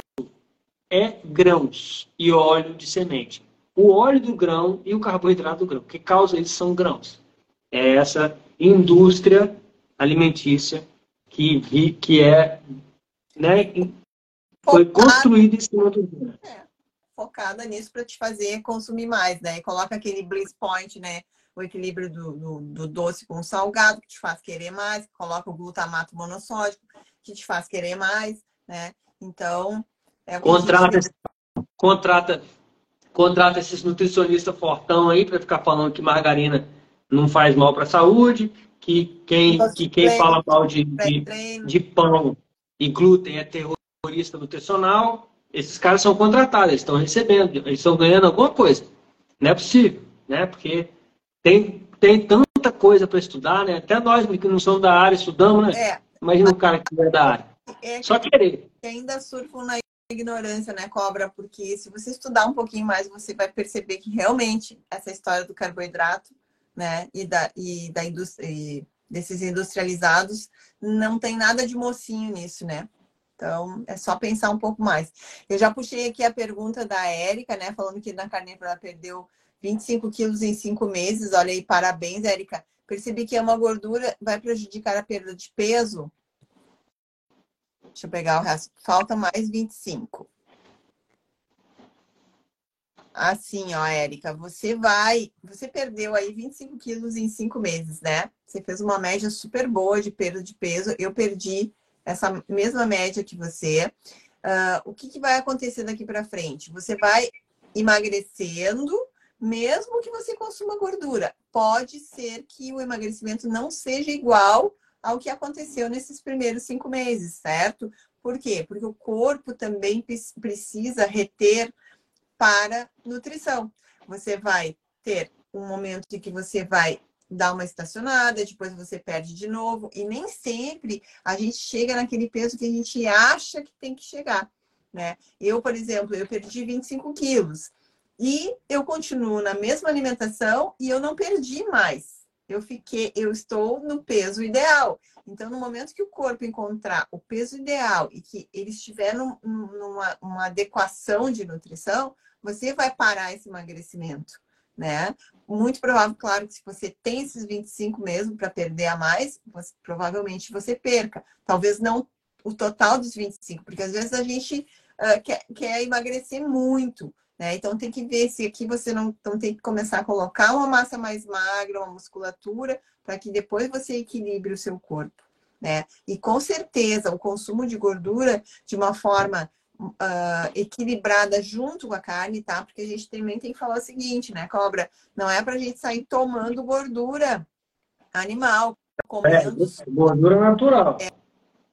é grãos e óleo de semente. O óleo do grão e o carboidrato do grão. O que causa isso são grãos. É essa indústria alimentícia que, que é né, foi construída em cima do grão. É, focada nisso para te fazer consumir mais, né? E coloca aquele bliss point, né? O equilíbrio do, do, do, doce com o salgado, que te faz querer mais, coloca o glutamato monossódico, que te faz querer mais, né? Então, é contrata, gente... contrata, contrata esses nutricionistas fortão aí para ficar falando que margarina não faz mal para a saúde, que quem, que quem fala mal de, de, de pão e glúten é terrorista nutricional. Esses caras são contratados, eles estão recebendo, eles estão ganhando alguma coisa. Não é possível, né? Porque tem, tem tanta coisa para estudar, né? Até nós que não somos da área estudamos, né? É, Imagina o cara que é da área. É Só querer. Ainda surfam na ignorância, né, cobra? Porque se você estudar um pouquinho mais, você vai perceber que realmente essa história do carboidrato, né, e da, e da indústria, e desses industrializados, não tem nada de mocinho nisso, né? Então, é só pensar um pouco mais. Eu já puxei aqui a pergunta da Érica, né? Falando que na carnívora ela perdeu 25 quilos em cinco meses. Olha aí, parabéns, Érica. Percebi que é uma gordura, vai prejudicar a perda de peso? Deixa eu pegar o resto. Falta mais 25. Assim, ó, Érica, você vai. Você perdeu aí 25 quilos em cinco meses, né? Você fez uma média super boa de perda de peso. Eu perdi essa mesma média que você. Uh, o que, que vai acontecer daqui para frente? Você vai emagrecendo mesmo que você consuma gordura. Pode ser que o emagrecimento não seja igual ao que aconteceu nesses primeiros cinco meses, certo? Por quê? Porque o corpo também precisa reter para nutrição. Você vai ter um momento em que você vai dar uma estacionada, depois você perde de novo, e nem sempre a gente chega naquele peso que a gente acha que tem que chegar, né? Eu, por exemplo, eu perdi 25 quilos. E eu continuo na mesma alimentação e eu não perdi mais. Eu fiquei, eu estou no peso ideal. Então, no momento que o corpo encontrar o peso ideal e que ele estiver num, numa uma adequação de nutrição, você vai parar esse emagrecimento, né? Muito provável, claro, que se você tem esses 25 mesmo para perder a mais, você, provavelmente você perca. Talvez não o total dos 25, porque às vezes a gente uh, quer, quer emagrecer muito. Né? Então tem que ver se aqui você não então, tem que começar a colocar uma massa mais magra, uma musculatura, para que depois você equilibre o seu corpo. Né? E com certeza o consumo de gordura de uma forma uh, equilibrada junto com a carne, tá? Porque a gente também tem que falar o seguinte, né, cobra? Não é para a gente sair tomando gordura animal, comendo. É, gordura natural. É,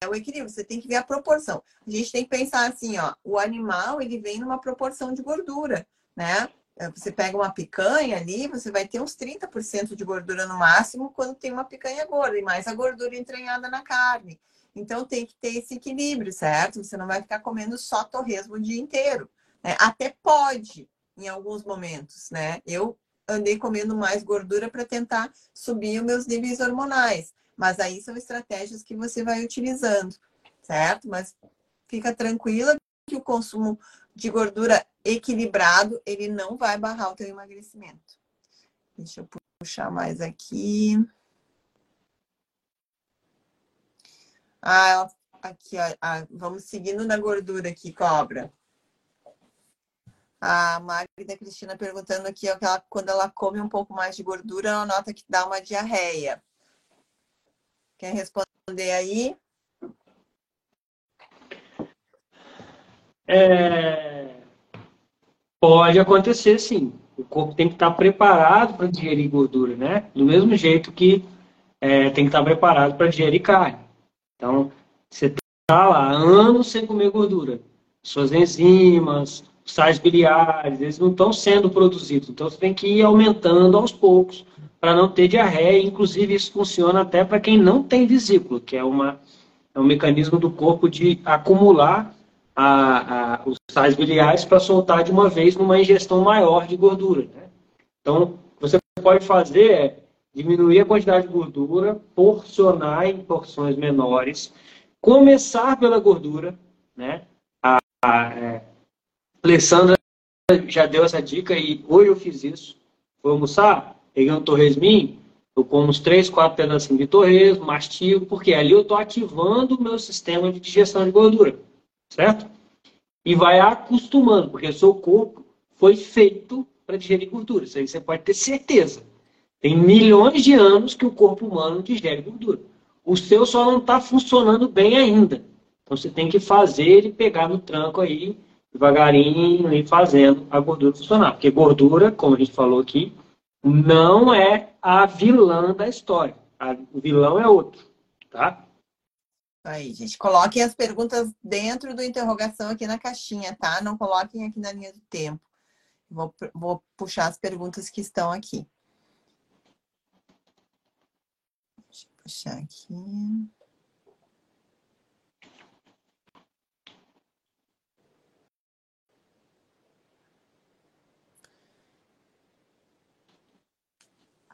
é o equilíbrio, você tem que ver a proporção. A gente tem que pensar assim, ó, o animal, ele vem numa proporção de gordura, né? É, você pega uma picanha ali, você vai ter uns 30% de gordura no máximo quando tem uma picanha gorda, e mais a gordura entranhada na carne. Então tem que ter esse equilíbrio, certo? Você não vai ficar comendo só torresmo o dia inteiro. Né? Até pode, em alguns momentos, né? Eu andei comendo mais gordura para tentar subir os meus níveis hormonais. Mas aí são estratégias que você vai utilizando, certo? Mas fica tranquila que o consumo de gordura equilibrado, ele não vai barrar o teu emagrecimento. Deixa eu puxar mais aqui. Ah, aqui, ó, ah, vamos seguindo na gordura aqui, cobra. A Magda Cristina perguntando aqui, ó, ela, quando ela come um pouco mais de gordura, ela nota que dá uma diarreia. Quer responder aí? É... Pode acontecer, sim. O corpo tem que estar preparado para digerir gordura, né? Do mesmo jeito que é, tem que estar preparado para digerir carne. Então, você está lá anos sem comer gordura. Suas enzimas, sais biliares, eles não estão sendo produzidos. Então, você tem que ir aumentando aos poucos para não ter diarreia. Inclusive, isso funciona até para quem não tem vesícula, que é, uma, é um mecanismo do corpo de acumular a, a, os sais biliares para soltar de uma vez numa ingestão maior de gordura. Né? Então, você pode fazer é diminuir a quantidade de gordura, porcionar em porções menores, começar pela gordura. Né? A, a é, Alessandra já deu essa dica e hoje eu fiz isso. Vou almoçar, peguei um torresminho, eu como uns três, quatro pedacinhos de torresmo, mastigo, porque ali eu estou ativando o meu sistema de digestão de gordura certo? E vai acostumando, porque o seu corpo foi feito para digerir gordura. Isso aí você pode ter certeza. Tem milhões de anos que o corpo humano digere gordura. O seu só não está funcionando bem ainda. Então você tem que fazer ele pegar no tranco aí, devagarinho, e fazendo a gordura funcionar. Porque gordura, como a gente falou aqui, não é a vilã da história. O vilão é outro, tá? Aí, gente, coloquem as perguntas dentro do interrogação aqui na caixinha, tá? Não coloquem aqui na linha do tempo. Vou, vou puxar as perguntas que estão aqui. Deixa eu puxar aqui.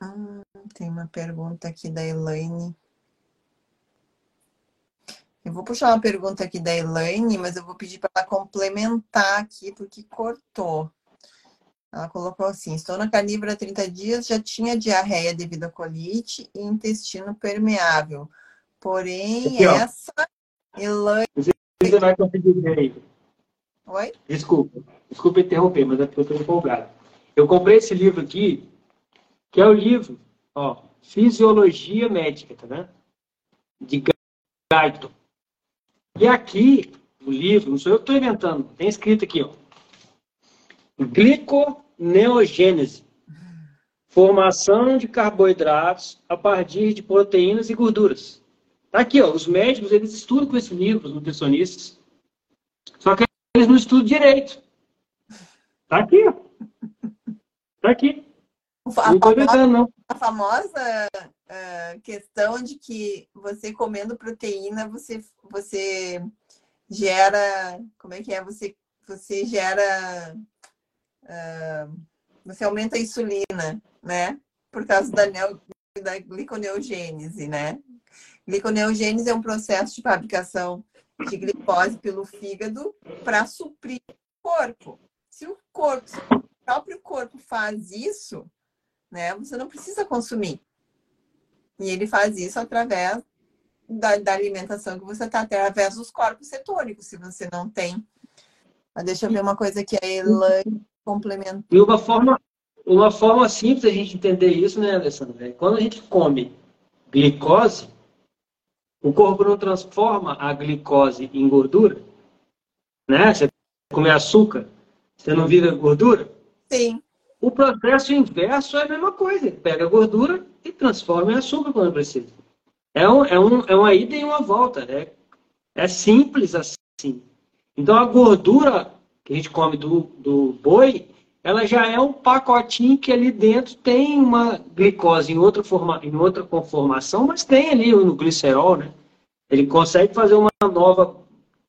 Ah, tem uma pergunta aqui da Elaine. Eu vou puxar uma pergunta aqui da Elaine, mas eu vou pedir para ela complementar aqui, porque cortou. Ela colocou assim: estou na carnívora há 30 dias, já tinha diarreia devido à colite e intestino permeável. Porém, aqui, essa Elaine. Você vai conseguir ver aí. Oi? Desculpa, desculpa interromper, mas é porque eu estou empolgado. Eu comprei esse livro aqui, que é o livro, ó, Fisiologia Médica, tá vendo? De Guyton. E aqui, no livro, não sou eu que estou inventando, tem escrito aqui, ó. Gliconeogênese. Formação de carboidratos a partir de proteínas e gorduras. Tá aqui, ó. Os médicos, eles estudam com esse livro, os nutricionistas. Só que eles não estudam direito. Tá aqui, ó. Tá aqui. A, não famosa, a famosa uh, questão de que você comendo proteína, você, você gera. Como é que é? Você, você gera. Uh, você aumenta a insulina, né? Por causa da, neo, da gliconeogênese, né? Gliconeogênese é um processo de fabricação de glicose pelo fígado para suprir o corpo. Se o corpo, se o próprio corpo faz isso, né? Você não precisa consumir. E ele faz isso através da, da alimentação que você está, através dos corpos cetônicos, se você não tem. Mas deixa eu ver uma coisa que a Elaine complementou. E uma forma, uma forma simples a gente entender isso, né, Alessandra? É quando a gente come glicose, o corpo não transforma a glicose em gordura, né? Você come açúcar, você não vira gordura? Sim. O processo inverso é a mesma coisa. Ele pega a gordura e transforma em açúcar quando precisa. É, um, é, um, é uma ida e uma volta. É, é simples assim. Então a gordura que a gente come do, do boi, ela já é um pacotinho que ali dentro tem uma glicose em outra, forma, em outra conformação, mas tem ali no glicerol, né? Ele consegue fazer uma nova,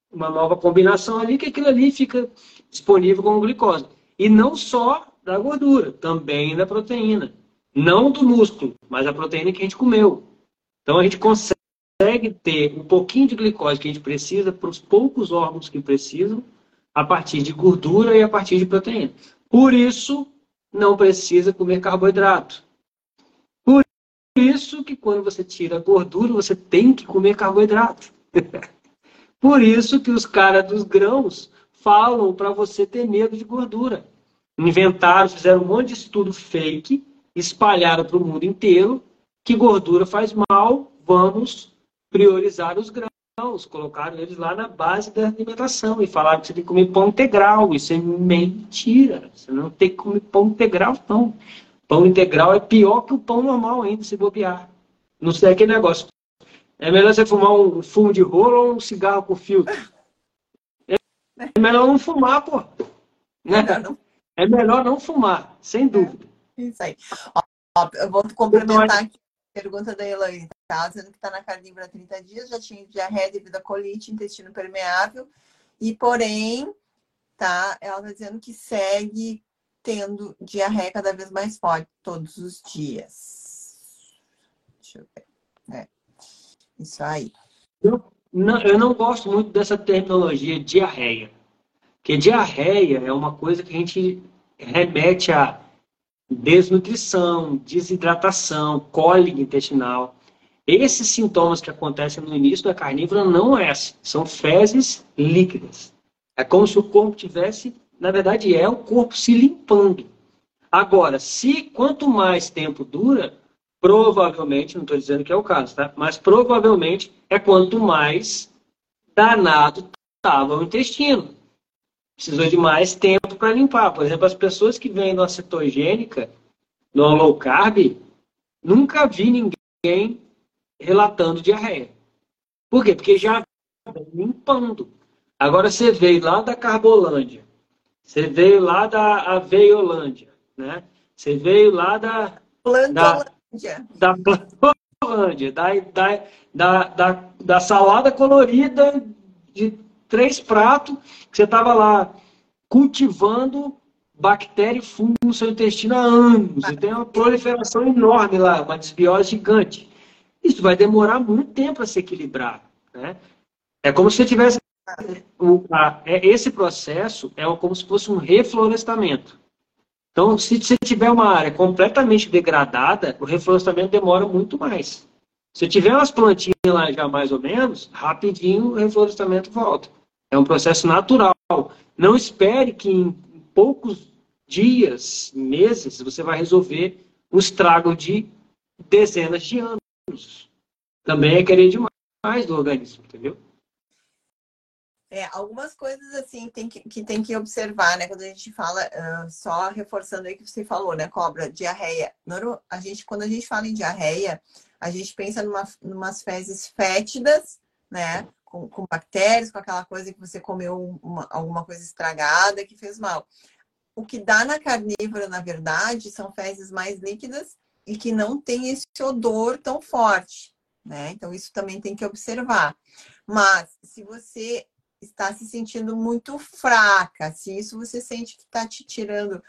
uma nova combinação ali, que aquilo ali fica disponível como glicose. E não só da gordura, também da proteína. Não do músculo, mas a proteína que a gente comeu. Então a gente consegue ter um pouquinho de glicose que a gente precisa para os poucos órgãos que precisam, a partir de gordura e a partir de proteína. Por isso, não precisa comer carboidrato. Por isso que quando você tira a gordura, você tem que comer carboidrato. Por isso que os caras dos grãos falam para você ter medo de gordura inventaram, fizeram um monte de estudo fake, espalharam para o mundo inteiro que gordura faz mal, vamos priorizar os grãos. colocaram eles lá na base da alimentação e falaram que você tem que comer pão integral. Isso é mentira. Você não tem que comer pão integral, não. Pão integral é pior que o pão normal ainda, se bobear. Não sei aquele negócio. É melhor você fumar um fumo de rolo ou um cigarro com filtro. É melhor não fumar, pô. Né? É melhor não fumar, sem dúvida. Isso aí. Ó, eu vou complementar aqui a pergunta da Elaine, tá? Dizendo que está na carnívora há 30 dias, já tinha diarreia devido a colite, intestino permeável, e porém, tá? Ela está dizendo que segue tendo diarreia cada vez mais forte todos os dias. Deixa eu ver. É. Isso aí. Eu não, eu não gosto muito dessa terminologia diarreia. Porque diarreia é uma coisa que a gente remete a desnutrição, desidratação, cólica intestinal. Esses sintomas que acontecem no início da carnívora não é assim, são fezes líquidas. É como se o corpo tivesse, na verdade, é o corpo se limpando. Agora, se quanto mais tempo dura, provavelmente, não estou dizendo que é o caso, tá? Mas provavelmente é quanto mais danado estava o intestino precisou de mais tempo para limpar. Por exemplo, as pessoas que vêm numa cetogênica, no low carb, nunca vi ninguém relatando diarreia. Por quê? Porque já limpando. Agora você veio lá da Carbolândia, você veio lá da Aveiolândia, né? Você veio lá da Plantolândia. Da, da Plantolândia, da, da, da, da, da salada colorida de três pratos, que você estava lá cultivando bactéria e fungo no seu intestino há anos. E tem uma proliferação enorme lá, uma desbiose gigante. Isso vai demorar muito tempo a se equilibrar. Né? É como se tivesse. O, é, esse processo é como se fosse um reflorestamento. Então, se você tiver uma área completamente degradada, o reflorestamento demora muito mais. Se tiver umas plantinhas lá já mais ou menos, rapidinho o reflorestamento volta. É um processo natural. Não espere que em poucos dias, meses, você vai resolver o estrago de dezenas de anos. Também é querer demais do organismo, entendeu? É, algumas coisas assim tem que, que tem que observar, né? Quando a gente fala, uh, só reforçando aí que você falou, né, cobra, diarreia. A gente, quando a gente fala em diarreia, a gente pensa numa, numas fezes fétidas, né? Com, com bactérias, com aquela coisa que você comeu uma, alguma coisa estragada que fez mal. O que dá na carnívora, na verdade, são fezes mais líquidas e que não tem esse odor tão forte, né? Então, isso também tem que observar. Mas, se você está se sentindo muito fraca, se isso você sente que está te tirando,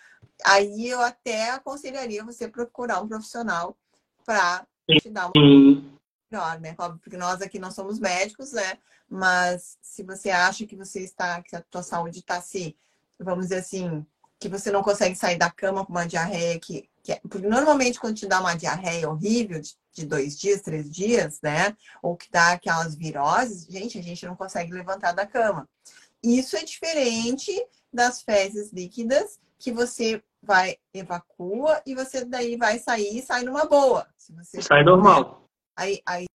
aí eu até aconselharia você procurar um profissional para te dar uma melhor, né? Porque nós aqui não somos médicos, né? Mas se você acha que você está, que a tua saúde está assim, vamos dizer assim, que você não consegue sair da cama com uma diarreia que, que é, porque normalmente quando te dá uma diarreia horrível de, de, dois dias, três dias, né? Ou que dá aquelas viroses, gente, a gente não consegue levantar da cama. Isso é diferente das fezes líquidas que você vai evacua e você daí vai sair e sai numa boa. Se você sai normal. Aí, aí,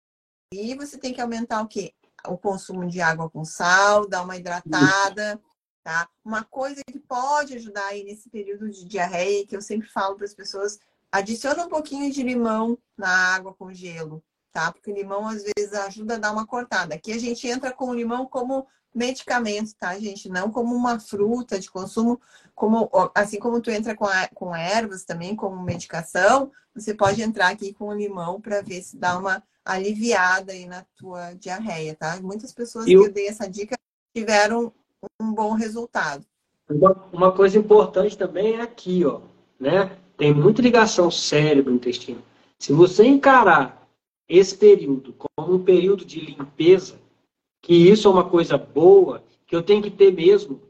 aí você tem que aumentar o quê? O consumo de água com sal, dar uma hidratada, tá? Uma coisa que pode ajudar aí nesse período de diarreia, que eu sempre falo para as pessoas, adiciona um pouquinho de limão na água com gelo, tá? Porque o limão às vezes ajuda a dar uma cortada. Aqui a gente entra com o limão como medicamento, tá, gente? Não como uma fruta de consumo, como assim como tu entra com, a, com ervas também como medicação, você pode entrar aqui com o limão para ver se dá uma aliviada aí na tua diarreia, tá? Muitas pessoas eu... que eu dei essa dica tiveram um bom resultado. Uma coisa importante também é aqui, ó, né? Tem muita ligação cérebro-intestino. Se você encarar esse período como um período de limpeza, que isso é uma coisa boa, que eu tenho que ter mesmo.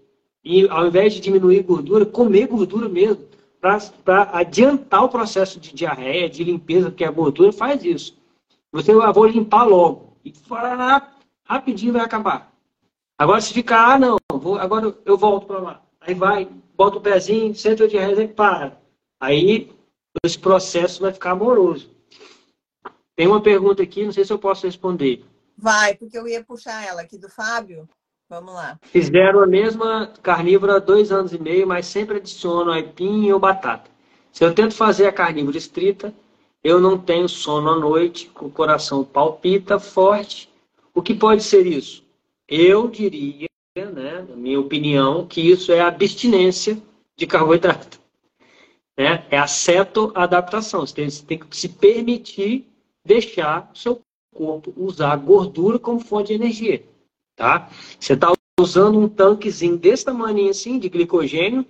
E ao invés de diminuir gordura, comer gordura mesmo, para adiantar o processo de diarreia, de limpeza, porque a gordura faz isso. Você, eu vou limpar logo. E rapidinho vai acabar. Agora, se ficar, ah, não, vou, agora eu volto para lá. Aí vai, bota o pezinho, senta o diarreia e para. Aí esse processo vai ficar amoroso. Tem uma pergunta aqui, não sei se eu posso responder. Vai, porque eu ia puxar ela aqui do Fábio. Vamos lá. Fizeram a mesma carnívora há dois anos e meio, mas sempre adiciono aipim ou batata. Se eu tento fazer a carnívora estrita, eu não tenho sono à noite, o coração palpita forte. O que pode ser isso? Eu diria, né, na minha opinião, que isso é abstinência de carboidrato. Né? É a cetoadaptação. Você tem, você tem que se permitir deixar o seu corpo usar gordura como fonte de energia. Tá? Você está usando um tanquezinho desse tamanho assim, de glicogênio,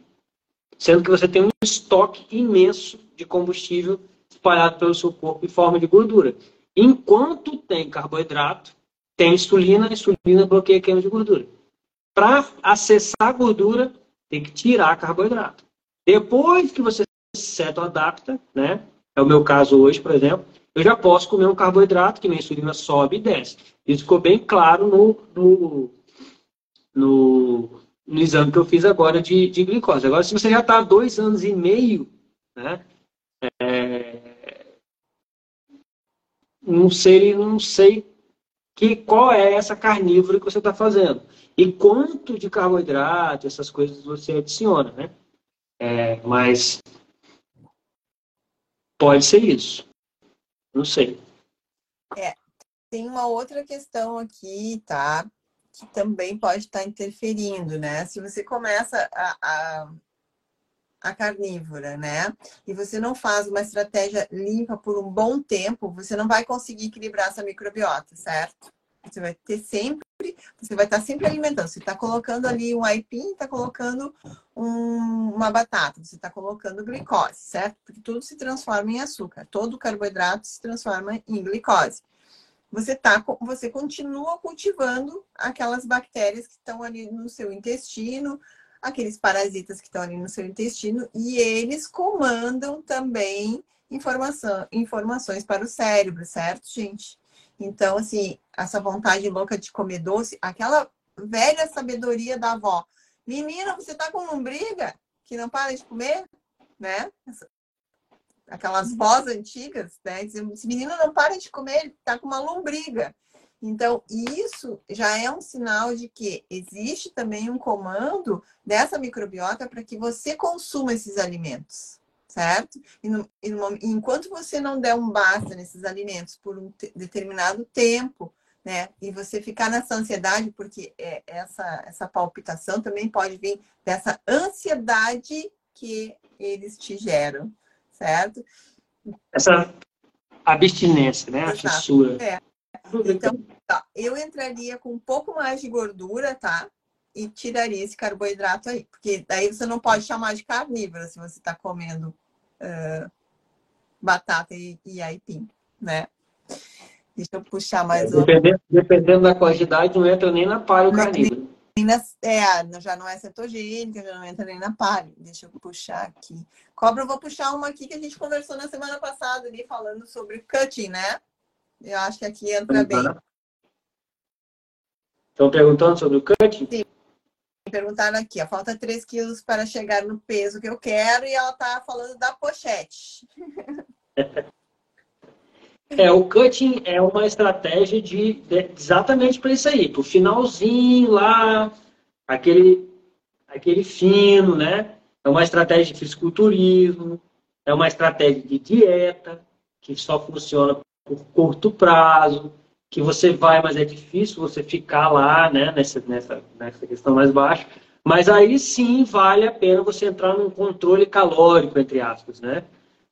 sendo que você tem um estoque imenso de combustível espalhado pelo seu corpo em forma de gordura. Enquanto tem carboidrato, tem insulina, a insulina bloqueia a queima de gordura. Para acessar a gordura, tem que tirar carboidrato. Depois que você ceto adapta, né? É o meu caso hoje, por exemplo, eu já posso comer um carboidrato que minha insulina sobe e desce. Isso ficou bem claro no, no, no, no exame que eu fiz agora de, de glicose. Agora, se você já está há dois anos e meio, né? É, não sei, não sei que, qual é essa carnívora que você está fazendo. E quanto de carboidrato, essas coisas você adiciona, né? É, mas pode ser isso. Não sei. É, tem uma outra questão aqui, tá? Que também pode estar interferindo, né? Se você começa a, a, a carnívora, né? E você não faz uma estratégia limpa por um bom tempo, você não vai conseguir equilibrar essa microbiota, certo? Você vai ter sempre, você vai estar sempre alimentando. Você está colocando ali um aipim, está colocando um, uma batata, você está colocando glicose, certo? Porque tudo se transforma em açúcar. Todo carboidrato se transforma em glicose. Você, tá, você continua cultivando aquelas bactérias que estão ali no seu intestino, aqueles parasitas que estão ali no seu intestino, e eles comandam também informação, informações para o cérebro, certo, gente? Então, assim, essa vontade louca de comer doce, aquela velha sabedoria da avó. Menina, você tá com lombriga que não para de comer, né? Aquelas vós antigas, né? Esse menino não para de comer, ele tá com uma lombriga. Então, isso já é um sinal de que existe também um comando dessa microbiota para que você consuma esses alimentos certo? E, no, e no, enquanto você não der um basta nesses alimentos por um determinado tempo, né? E você ficar nessa ansiedade, porque é, essa, essa palpitação também pode vir dessa ansiedade que eles te geram, certo? Essa abstinência, né? Exato. A fissura. É. Então, tá. eu entraria com um pouco mais de gordura, tá? E tiraria esse carboidrato aí. Porque daí você não pode chamar de carnívora se você está comendo uh, batata e, e, aipim, né? Deixa eu puxar mais é, dependendo, uma. Dependendo da quantidade, não entra nem na palha carnívora. É, já não é cetogênica, já não entra nem na palha. Deixa eu puxar aqui. Cobra, eu vou puxar uma aqui que a gente conversou na semana passada ali, falando sobre cutting, né? Eu acho que aqui entra bem. Estão perguntando sobre o cutting? Sim perguntaram aqui, ó, falta 3 quilos para chegar no peso que eu quero e ela tá falando da pochete. É, o cutting é uma estratégia de, de exatamente para isso aí, para o finalzinho lá, aquele, aquele fino, né? É uma estratégia de fisiculturismo, é uma estratégia de dieta, que só funciona por curto prazo, que você vai, mas é difícil você ficar lá, né, nessa, nessa, nessa questão mais baixa. Mas aí sim vale a pena você entrar num controle calórico, entre aspas, né?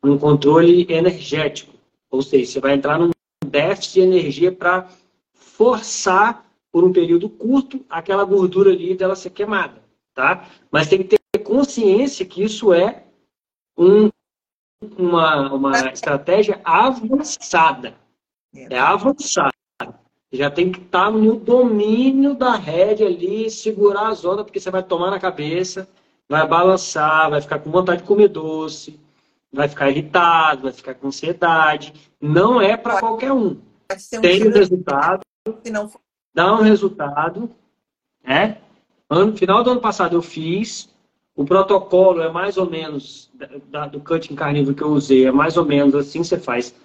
Num controle energético. Ou seja, você vai entrar num déficit de energia para forçar, por um período curto, aquela gordura ali dela ser queimada, tá? Mas tem que ter consciência que isso é um, uma, uma estratégia avançada. É avançada já tem que estar tá no domínio da rede ali, segurar as ondas, porque você vai tomar na cabeça, vai balançar, vai ficar com vontade de comer doce, vai ficar irritado, vai ficar com ansiedade. Não é para qualquer um. Um tem um resultado, dá um resultado. Né? Ano, final do ano passado eu fiz. O protocolo é mais ou menos, da, do cutting carnívoro que eu usei, é mais ou menos assim você faz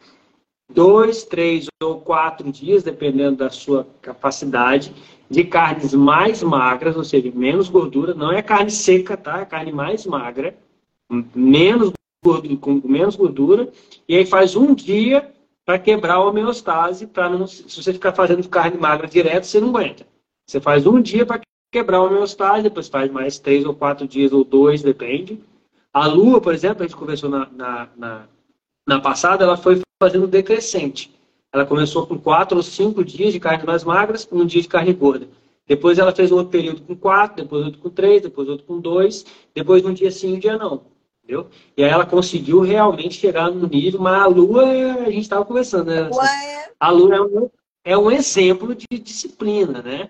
dois, três ou quatro dias, dependendo da sua capacidade, de carnes mais magras, ou seja, menos gordura. Não é carne seca, tá? É carne mais magra, menos gordura, com menos gordura. E aí faz um dia para quebrar a homeostase, para não, se você ficar fazendo carne magra direto, você não aguenta. Você faz um dia para quebrar a homeostase, depois faz mais três ou quatro dias ou dois, depende. A lua, por exemplo, a gente conversou na, na, na, na passada, ela foi fazendo decrescente. Ela começou com quatro ou cinco dias de carnes mais magras, um dia de carne gorda. Depois ela fez um outro período com quatro, depois outro com três, depois outro com dois, depois um dia sim, um dia não. Entendeu? E aí ela conseguiu realmente chegar no nível, mas a Lua, a gente estava conversando, né? Ué. A Lua é um, é um exemplo de disciplina, né?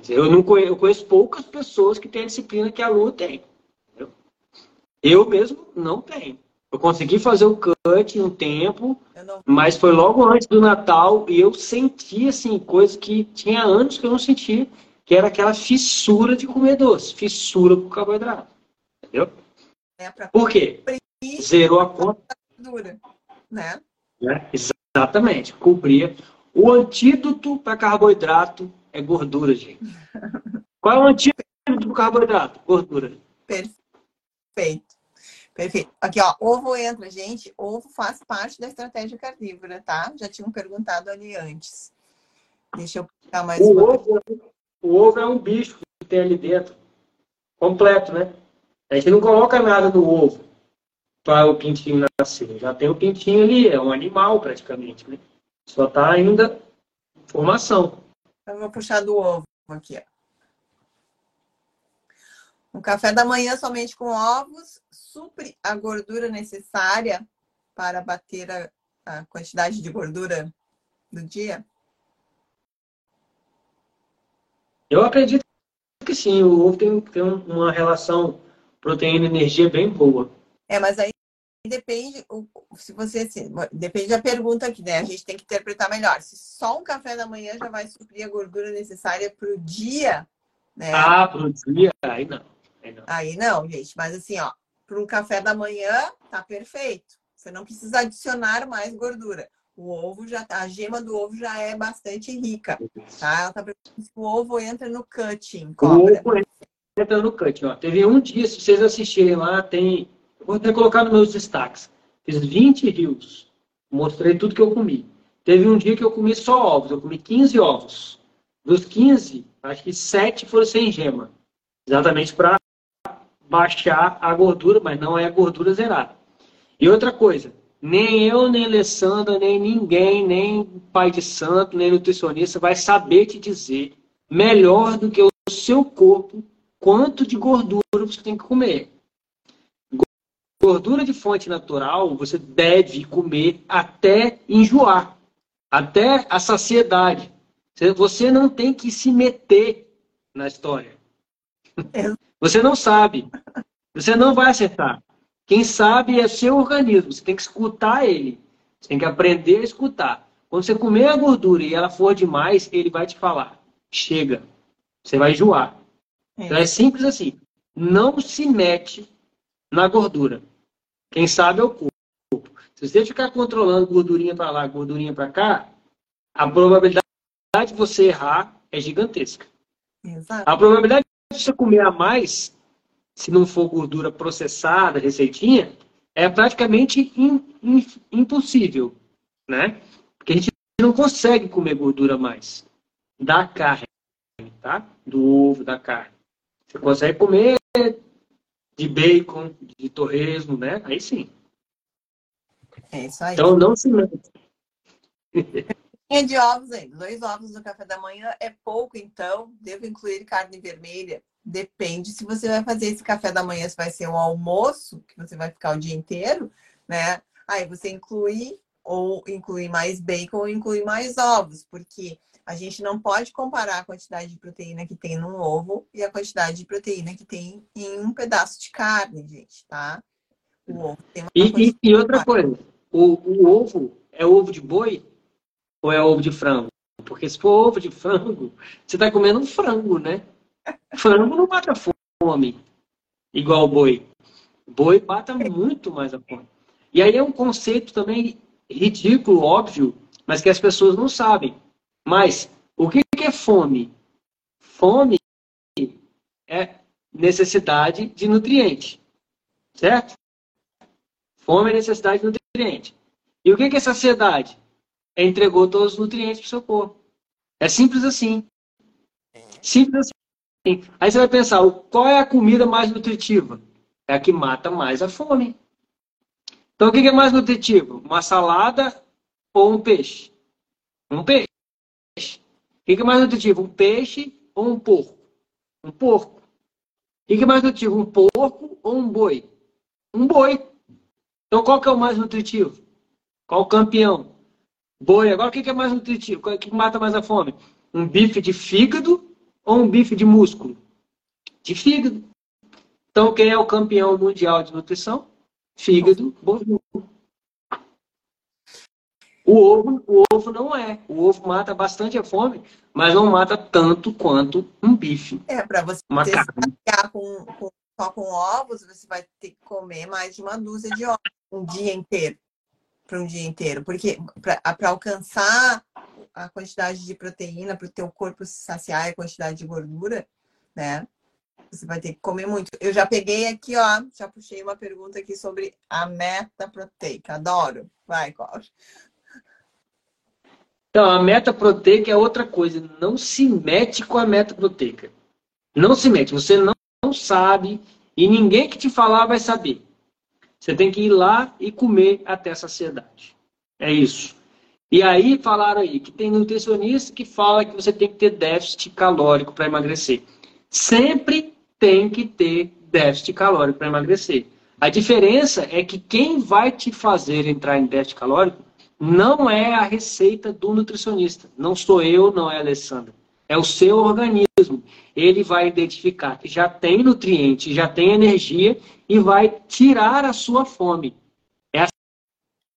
Dizer, eu, não conheço, eu conheço poucas pessoas que têm a disciplina que a Lua tem. Entendeu? Eu mesmo não tenho. Eu consegui fazer o cut em um tempo, mas foi logo antes do Natal e eu senti, assim, coisas que tinha anos que eu não sentia, que era aquela fissura de comer doce, fissura com carboidrato. Entendeu? É Por quê? Zerou a conta. Dura, né? né? Exatamente. Cobria. O antídoto para carboidrato é gordura, gente. Qual é o antídoto para carboidrato? Gordura. Perfeito. Perfeito. Aqui, ó, ovo entra, gente. Ovo faz parte da estratégia carnívora, tá? Já tinham perguntado ali antes. Deixa eu pegar mais o uma. Ovo, o ovo é um bicho que tem ali dentro. Completo, né? A gente não coloca nada no ovo para o pintinho nascer. Já tem o pintinho ali, é um animal praticamente, né? Só está ainda em formação. Eu vou puxar do ovo aqui, ó. Um café da manhã somente com ovos supre a gordura necessária para bater a, a quantidade de gordura do dia? Eu acredito que sim. O ovo tem, tem uma relação proteína e energia bem boa. É, mas aí depende, se você depende da pergunta aqui, né? A gente tem que interpretar melhor. Se só um café da manhã já vai suprir a gordura necessária para o dia, né? Ah, para o dia, aí não. aí não. Aí não, gente. Mas assim, ó, para um café da manhã tá perfeito. Você não precisa adicionar mais gordura. O ovo já, a gema do ovo já é bastante rica, tá? Ela tá o ovo entra no cutting, cobra. O ovo entra no cut. Ó. Teve um dia, se vocês assistirem lá, tem. Vou até colocar nos meus destaques. Fiz 20 rios. Mostrei tudo que eu comi. Teve um dia que eu comi só ovos. Eu comi 15 ovos. Dos 15, acho que 7 foram sem gema. Exatamente para baixar a gordura, mas não é a gordura zerada. E outra coisa, nem eu, nem Alessandra, nem ninguém, nem pai de santo, nem nutricionista vai saber te dizer melhor do que o seu corpo quanto de gordura você tem que comer. Gordura de fonte natural você deve comer até enjoar, até a saciedade. Você não tem que se meter na história. Você não sabe. Você não vai acertar. Quem sabe é seu organismo. Você tem que escutar ele. Você tem que aprender a escutar. Quando você comer a gordura e ela for demais, ele vai te falar: chega. Você vai enjoar. É. Então é simples assim. Não se mete na gordura. Quem sabe é o corpo. Se você ficar controlando gordurinha para lá, gordurinha para cá, a probabilidade de você errar é gigantesca. Exato. A probabilidade de você comer a mais, se não for gordura processada, receitinha, é praticamente in, in, impossível, né? Porque a gente não consegue comer gordura mais da carne, tá? Do ovo, da carne. Você consegue comer de bacon, de torresmo, né? Aí sim. É isso aí. Então não se mete. de ovos aí. Dois ovos no café da manhã é pouco, então. Devo incluir carne vermelha? Depende se você vai fazer esse café da manhã, se vai ser um almoço, que você vai ficar o dia inteiro, né? Aí você inclui ou inclui mais bacon ou inclui mais ovos, porque a gente não pode comparar a quantidade de proteína que tem num ovo e a quantidade de proteína que tem em um pedaço de carne, gente, tá? O ovo tem uma e, e, e outra coisa, o, o, ovo é ovo de boi ou é ovo de frango? Porque se for ovo de frango, você está comendo um frango, né? Frango não mata fome igual o boi. Boi mata muito mais a fome. E aí é um conceito também ridículo, óbvio, mas que as pessoas não sabem. Mas o que é fome? Fome é necessidade de nutriente, certo? Fome é necessidade de nutriente. E o que é saciedade? Entregou todos os nutrientes para o seu corpo. É simples assim. Simples assim. Aí você vai pensar, qual é a comida mais nutritiva? É a que mata mais a fome. Então, o que é mais nutritivo? Uma salada ou um peixe? Um peixe. O que é mais nutritivo? Um peixe ou um porco? Um porco. O que é mais nutritivo? Um porco ou um boi? Um boi. Então, qual que é o mais nutritivo? Qual o campeão? Boi. Agora, o que é mais nutritivo? O que mata mais a fome? Um bife de fígado ou um bife de músculo? De fígado. Então, quem é o campeão mundial de nutrição? Fígado, bovino. O ovo, o ovo não é. O ovo mata bastante a fome, mas não mata tanto quanto um bife. É, para você uma se com, com, só com ovos, você vai ter que comer mais de uma dúzia de ovos um dia inteiro. Para um dia inteiro. Porque para alcançar a quantidade de proteína, para o teu corpo se saciar a quantidade de gordura, né? Você vai ter que comer muito. Eu já peguei aqui, ó, já puxei uma pergunta aqui sobre a meta proteica. Adoro. Vai, Cláudio. Então, a meta proteica é outra coisa. Não se mete com a meta proteica. Não se mete. Você não, não sabe e ninguém que te falar vai saber. Você tem que ir lá e comer até saciedade. É isso. E aí falaram aí que tem nutricionista que fala que você tem que ter déficit calórico para emagrecer. Sempre tem que ter déficit calórico para emagrecer. A diferença é que quem vai te fazer entrar em déficit calórico não é a receita do nutricionista. Não sou eu, não é a Alessandra. É o seu organismo. Ele vai identificar que já tem nutriente, já tem energia e vai tirar a sua fome. É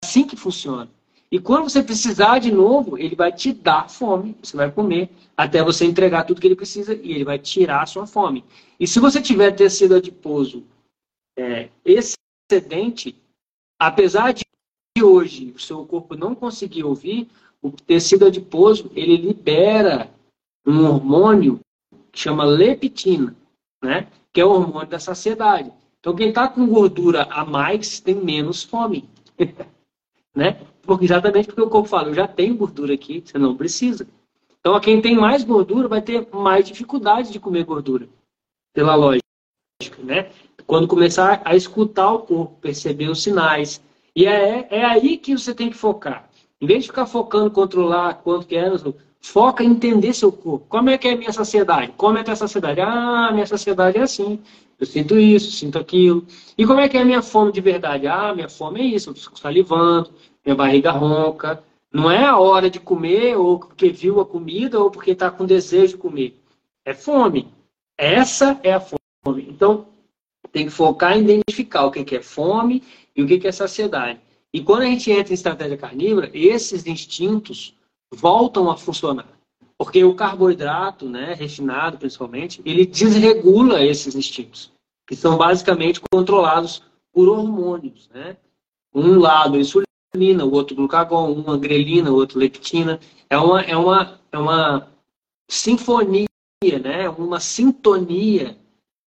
assim que funciona. E quando você precisar de novo, ele vai te dar fome. Você vai comer até você entregar tudo que ele precisa e ele vai tirar a sua fome. E se você tiver tecido adiposo é, excedente, apesar de hoje o seu corpo não conseguir ouvir, o tecido adiposo ele libera um hormônio que chama leptina, né? que é o hormônio da saciedade. Então, quem está com gordura a mais tem menos fome. né? Porque, exatamente porque o corpo fala, eu já tenho gordura aqui, você não precisa. Então, quem tem mais gordura vai ter mais dificuldade de comer gordura, pela lógica. Né? Quando começar a escutar o corpo, perceber os sinais, e é, é aí que você tem que focar. Em vez de ficar focando, controlar quanto que é, foca em entender seu corpo. Como é que é a minha saciedade? Como é que é a saciedade? Ah, minha saciedade é assim. Eu sinto isso, sinto aquilo. E como é que é a minha fome de verdade? Ah, minha fome é isso, eu fico salivando, minha barriga ronca. Não é a hora de comer, ou porque viu a comida, ou porque está com desejo de comer. É fome. Essa é a fome. Então, tem que focar em identificar o que é fome e o que é saciedade. E quando a gente entra em estratégia carnívora, esses instintos voltam a funcionar. Porque o carboidrato, né, refinado principalmente, ele desregula esses instintos, que são basicamente controlados por hormônios. Né? Um lado insulina, o outro glucagon, uma grelina, o outro leptina. É uma, é uma, é uma sinfonia, né? uma sintonia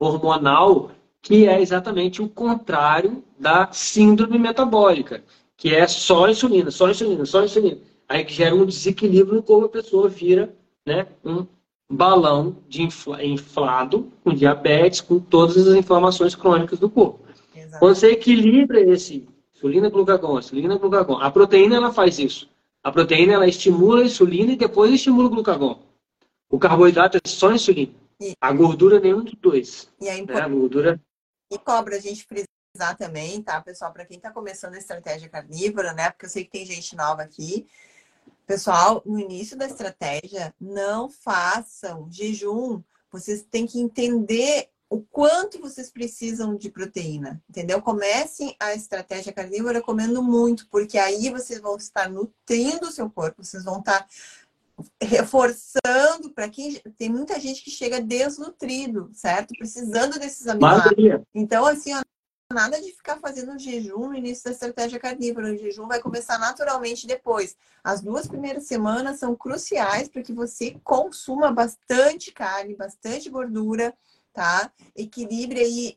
hormonal que é exatamente o contrário da síndrome metabólica, que é só insulina, só insulina, só insulina. Aí que gera um desequilíbrio no corpo, a pessoa vira né, um balão de infla, inflado, com diabetes, com todas as inflamações crônicas do corpo. Exato. Quando você equilibra esse insulina, glucagon, insulina, glucagon, a proteína ela faz isso. A proteína ela estimula a insulina e depois estimula o glucagon. O carboidrato é só insulina. E... A gordura nenhum dos dois. E a, né? a gordura e cobra a gente frisar também, tá, pessoal? Para quem está começando a estratégia carnívora, né? Porque eu sei que tem gente nova aqui. Pessoal, no início da estratégia, não façam jejum. Vocês têm que entender o quanto vocês precisam de proteína, entendeu? Comecem a estratégia carnívora comendo muito, porque aí vocês vão estar nutrindo o seu corpo, vocês vão estar reforçando para quem tem muita gente que chega desnutrido, certo? Precisando desses aminoácidos. Então, assim, ó, nada de ficar fazendo jejum no início da estratégia carnívora. O jejum vai começar naturalmente depois. As duas primeiras semanas são cruciais para que você consuma bastante carne, bastante gordura, tá? Equilibre aí.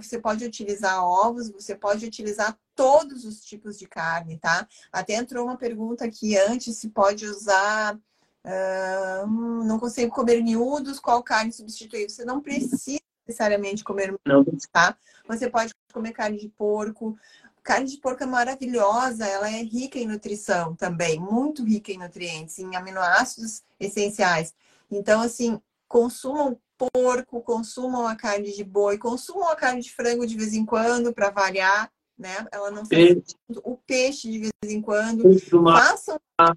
Você pode utilizar ovos, você pode utilizar todos os tipos de carne, tá? Até entrou uma pergunta aqui antes se pode usar. Uh, não consigo comer miúdos, qual carne substituir? Você não precisa necessariamente comer não. tá? Você pode comer carne de porco. Carne de porco é maravilhosa, ela é rica em nutrição também, muito rica em nutrientes, em aminoácidos essenciais. Então, assim, consumam porco, consumam a carne de boi, consumam a carne de frango de vez em quando para variar, né? Ela não peixe. o peixe de vez em quando. Façam. O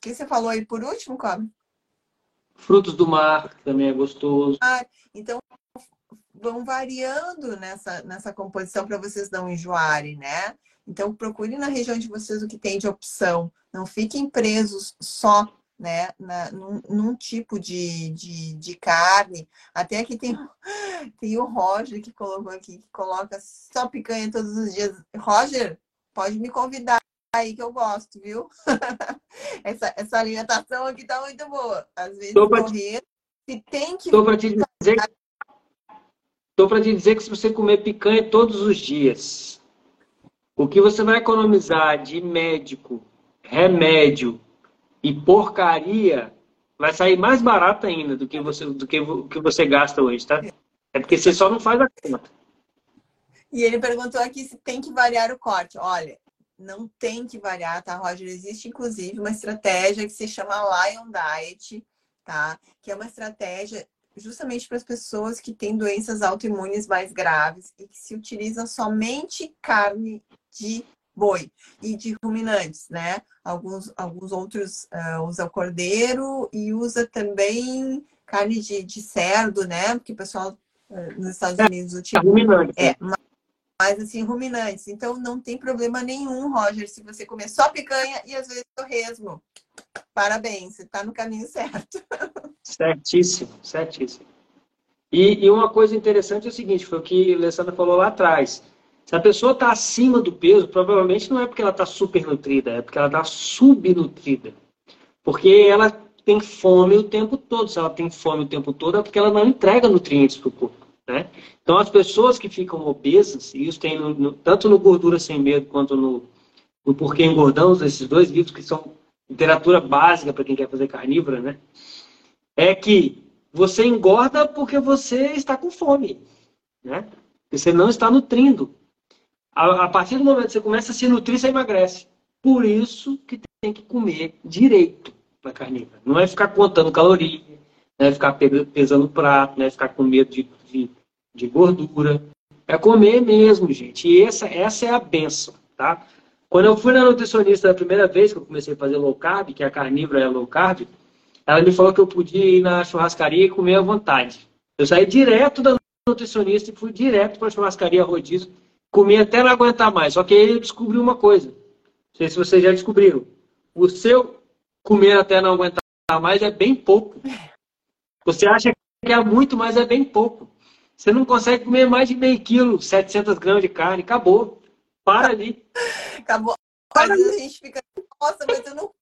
que você falou aí por último, Cobre? Frutos do mar também é gostoso. Ah, então vão variando nessa, nessa composição para vocês não enjoarem, né? Então procure na região de vocês o que tem de opção. Não fiquem presos só né, na, num, num, tipo de, de, de, carne. Até aqui tem, tem o Roger que colocou aqui, que coloca só picanha todos os dias. Roger, pode me convidar aí que eu gosto, viu? essa, essa alimentação aqui tá muito boa. Às vezes correr, se tem que. Estou para te dizer. Estou para te dizer que se você comer picanha todos os dias, o que você vai economizar de médico, remédio e porcaria vai sair mais barato ainda do que você do que, que você gasta hoje, tá? É porque você só não faz a conta. E ele perguntou aqui se tem que variar o corte. Olha, não tem que variar, tá, Roger? Existe, inclusive, uma estratégia que se chama Lion Diet, tá? Que é uma estratégia justamente para as pessoas que têm doenças autoimunes mais graves e que se utiliza somente carne de boi e de ruminantes, né? Alguns, alguns outros uh, usam cordeiro e usa também carne de, de cerdo, né? Porque o pessoal uh, nos Estados é, Unidos utiliza. É, é, mas assim, ruminantes. Então não tem problema nenhum, Roger, se você comer só picanha e às vezes torresmo. Parabéns, você está no caminho certo. Certíssimo, certíssimo. E, e, uma coisa interessante é o seguinte, foi o que a Alessandra falou lá atrás. Se a pessoa está acima do peso, provavelmente não é porque ela está supernutrida, é porque ela está subnutrida. Porque ela tem fome o tempo todo. Se ela tem fome o tempo todo, é porque ela não entrega nutrientes para o corpo. Né? Então, as pessoas que ficam obesas, e isso tem no, no, tanto no Gordura Sem Medo quanto no, no Porquê Engordamos, esses dois livros que são literatura básica para quem quer fazer carnívora, né? É que você engorda porque você está com fome, né? Você não está nutrindo. A, a partir do momento que você começa a se nutrir, você emagrece. Por isso que tem que comer direito na carnívora. Não é ficar contando calorias, não é ficar pesando prato, não é ficar com medo de, de, gordura. É comer mesmo, gente. E essa, essa é a benção, tá? Quando eu fui na nutricionista da primeira vez que eu comecei a fazer low carb, que a carnívora é low carb, ela me falou que eu podia ir na churrascaria e comer à vontade. Eu saí direto da nutricionista e fui direto para a churrascaria rodízio comi até não aguentar mais. Só que aí eu descobri uma coisa. Não sei se vocês já descobriram. O seu comer até não aguentar mais é bem pouco. Você acha que é muito, mas é bem pouco. Você não consegue comer mais de meio quilo, 700 gramas de carne. Acabou. Para ali. Acabou. Vezes a gente fica, nossa, mas eu não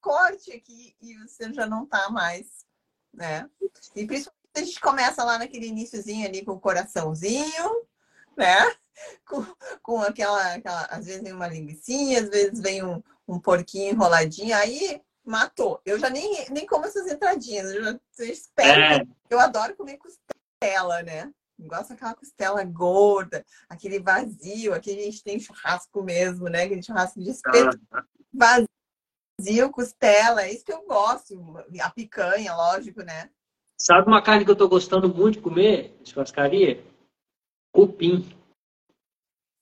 corte aqui e você já não tá mais, né? E principalmente a gente começa lá naquele iníciozinho ali com o coraçãozinho, né? com, com aquela, aquela, Às vezes vem uma linguiça, às vezes vem um, um porquinho enroladinho, aí matou. Eu já nem, nem como essas entradinhas, eu já espero. É. Eu adoro comer costela, né? Gosto daquela costela gorda, aquele vazio, aqui a gente tem churrasco mesmo, né? Aquele churrasco de espeto. Vazio, costela, é isso que eu gosto. A picanha, lógico, né? Sabe uma carne que eu tô gostando muito de comer, churrascaria? Cupim.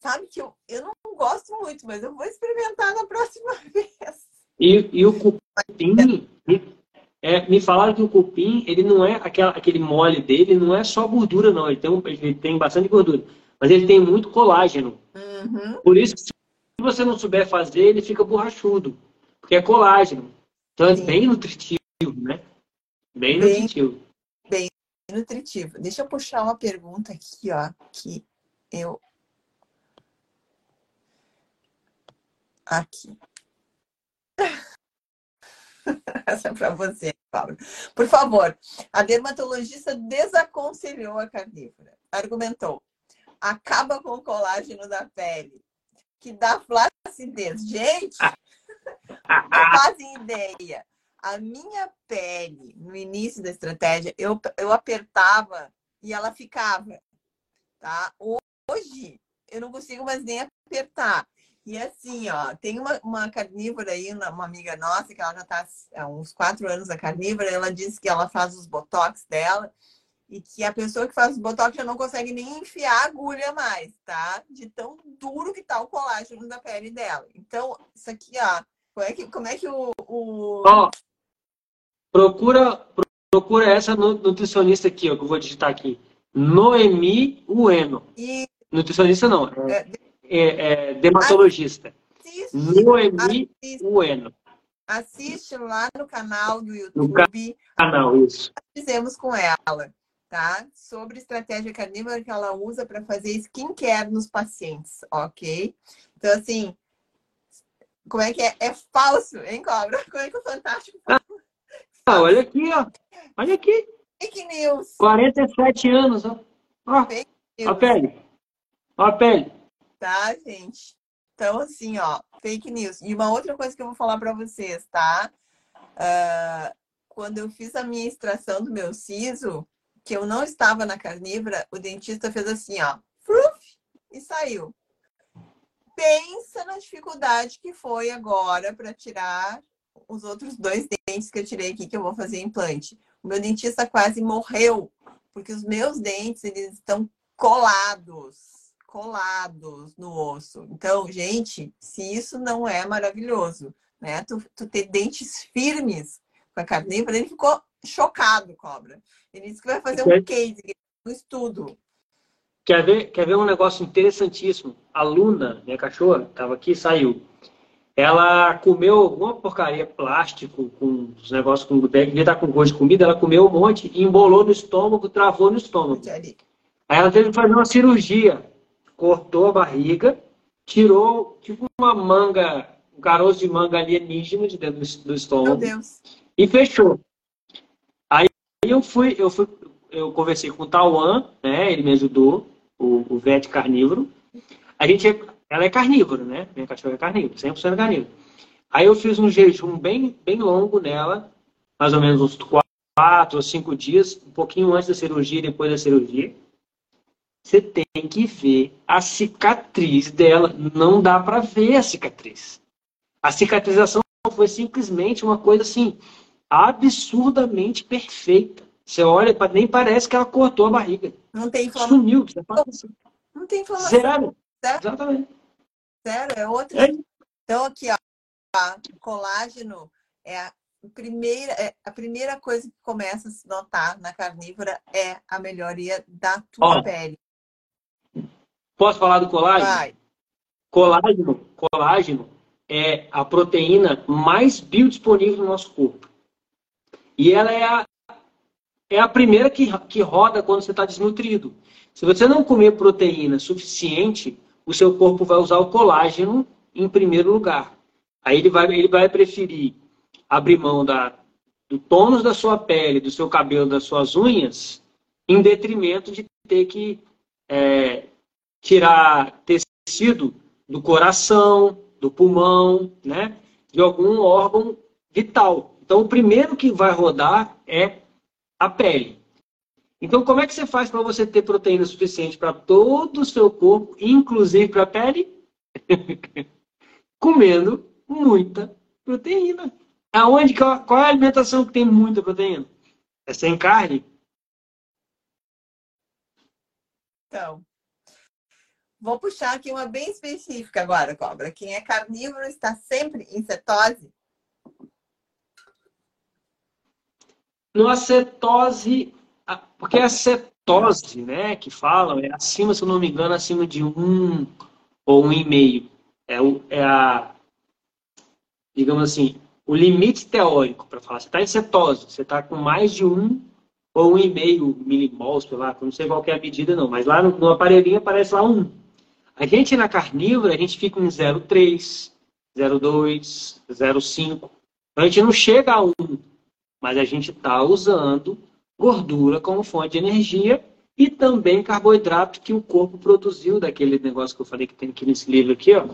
Sabe que eu, eu não gosto muito, mas eu vou experimentar na próxima vez. E, e o cupim, é, me falaram que o cupim, ele não é aquela, aquele mole dele, não é só gordura, não. Ele tem, um, ele tem bastante gordura. Mas ele tem muito colágeno. Uhum. Por isso, se você não souber fazer, ele fica borrachudo. Porque é colágeno. Então é Sim. é bem nutritivo, né? Bem, bem nutritivo. Bem nutritivo. Deixa eu puxar uma pergunta aqui, ó, que eu aqui. Essa é para você, Pablo. Por favor, a dermatologista desaconselhou a carnívora. Argumentou: acaba com o colágeno da pele, que dá flacidez. Gente, não fazem ideia. A minha pele, no início da estratégia, eu, eu apertava e ela ficava. Tá? Hoje, eu não consigo mais nem apertar. E assim, ó, tem uma, uma carnívora aí, uma amiga nossa, que ela já está há uns quatro anos a carnívora, ela disse que ela faz os botox dela e que a pessoa que faz os botox já não consegue nem enfiar a agulha mais, tá? De tão duro que tá o colágeno da pele dela. Então, isso aqui, ó, como é que, como é que o. o... Ó, procura, procura essa nutricionista aqui, ó, que eu vou digitar aqui. Noemi Ueno. E... Nutricionista não. É, é é, é, dermatologista. Assiste, Noemi Ueno. Assiste lá no canal do YouTube. No canal, isso. Fizemos com ela, tá? Sobre estratégia carnívora que ela usa para fazer skincare nos pacientes, ok? Então, assim, como é que é? É falso, hein, Cobra? Como é que o Fantástico ah, ah, olha aqui, ó. Olha aqui. Fake news. 47 anos, ó. Ó, a pele. Ó a pele tá, gente? Então, assim, ó, fake news. E uma outra coisa que eu vou falar para vocês, tá? Uh, quando eu fiz a minha extração do meu siso, que eu não estava na carnívora, o dentista fez assim, ó, fruf, e saiu. Pensa na dificuldade que foi agora para tirar os outros dois dentes que eu tirei aqui, que eu vou fazer implante. O meu dentista quase morreu, porque os meus dentes, eles estão colados colados no osso. Então, gente, se isso não é maravilhoso, né? Tu, tu ter dentes firmes com a carnívora, ele ficou chocado, cobra. Ele disse que vai fazer um case, um estudo. Quer ver, quer ver um negócio interessantíssimo? A Luna, minha cachorra, estava aqui saiu. Ela comeu alguma porcaria plástico com os negócios com devia estar com gosto de comida, ela comeu um monte, embolou no estômago, travou no estômago. Aí ela teve que fazer uma cirurgia cortou a barriga, tirou tipo uma manga, um caroço de manga alienígena de dentro do estômago e fechou. Aí eu fui, eu fui, eu conversei com o Tauan, né? Ele me ajudou, o, o vet carnívoro. A gente, ela é carnívora, né? Minha cachorra é carnívora, 100% carnívora. Aí eu fiz um jejum bem, bem longo nela, mais ou menos uns quatro ou cinco dias, um pouquinho antes da cirurgia e depois da cirurgia você tem que ver a cicatriz dela. Não dá para ver a cicatriz. A cicatrização foi simplesmente uma coisa assim absurdamente perfeita. Você olha, nem parece que ela cortou a barriga. Não tem inflamação. Sumiu. Assim. Não tem inflamação. Zero. Exatamente. Zero, é outra. É. Então, aqui, ó, colágeno é a primeira, é, a primeira coisa que começa a se notar na carnívora é a melhoria da tua ó, pele. Posso falar do colágeno? Vai. Colágeno, colágeno é a proteína mais biodisponível no nosso corpo. E ela é a, é a primeira que, que roda quando você está desnutrido. Se você não comer proteína suficiente, o seu corpo vai usar o colágeno em primeiro lugar. Aí ele vai, ele vai preferir abrir mão da, do tônus da sua pele, do seu cabelo, das suas unhas, em detrimento de ter que é, tirar tecido do coração, do pulmão, né? De algum órgão vital. Então, o primeiro que vai rodar é a pele. Então, como é que você faz para você ter proteína suficiente para todo o seu corpo, inclusive para a pele? Comendo muita proteína. Aonde, qual é a alimentação que tem muita proteína? É sem carne? Então, Vou puxar aqui uma bem específica agora, cobra. Quem é carnívoro está sempre em cetose? No acetose, porque a cetose, né, que falam, é acima, se eu não me engano, acima de um ou um e meio. É, o, é a, digamos assim, o limite teórico para falar. Você está em cetose, você está com mais de um ou 1,5 milimols, sei lá, não sei qual é a medida não, mas lá no, no aparelhinho aparece lá 1. A gente na carnívora, a gente fica em 0,3, 0,2, 0,5. A gente não chega a 1, mas a gente está usando gordura como fonte de energia e também carboidrato que o corpo produziu daquele negócio que eu falei que tem aqui nesse livro aqui, ó.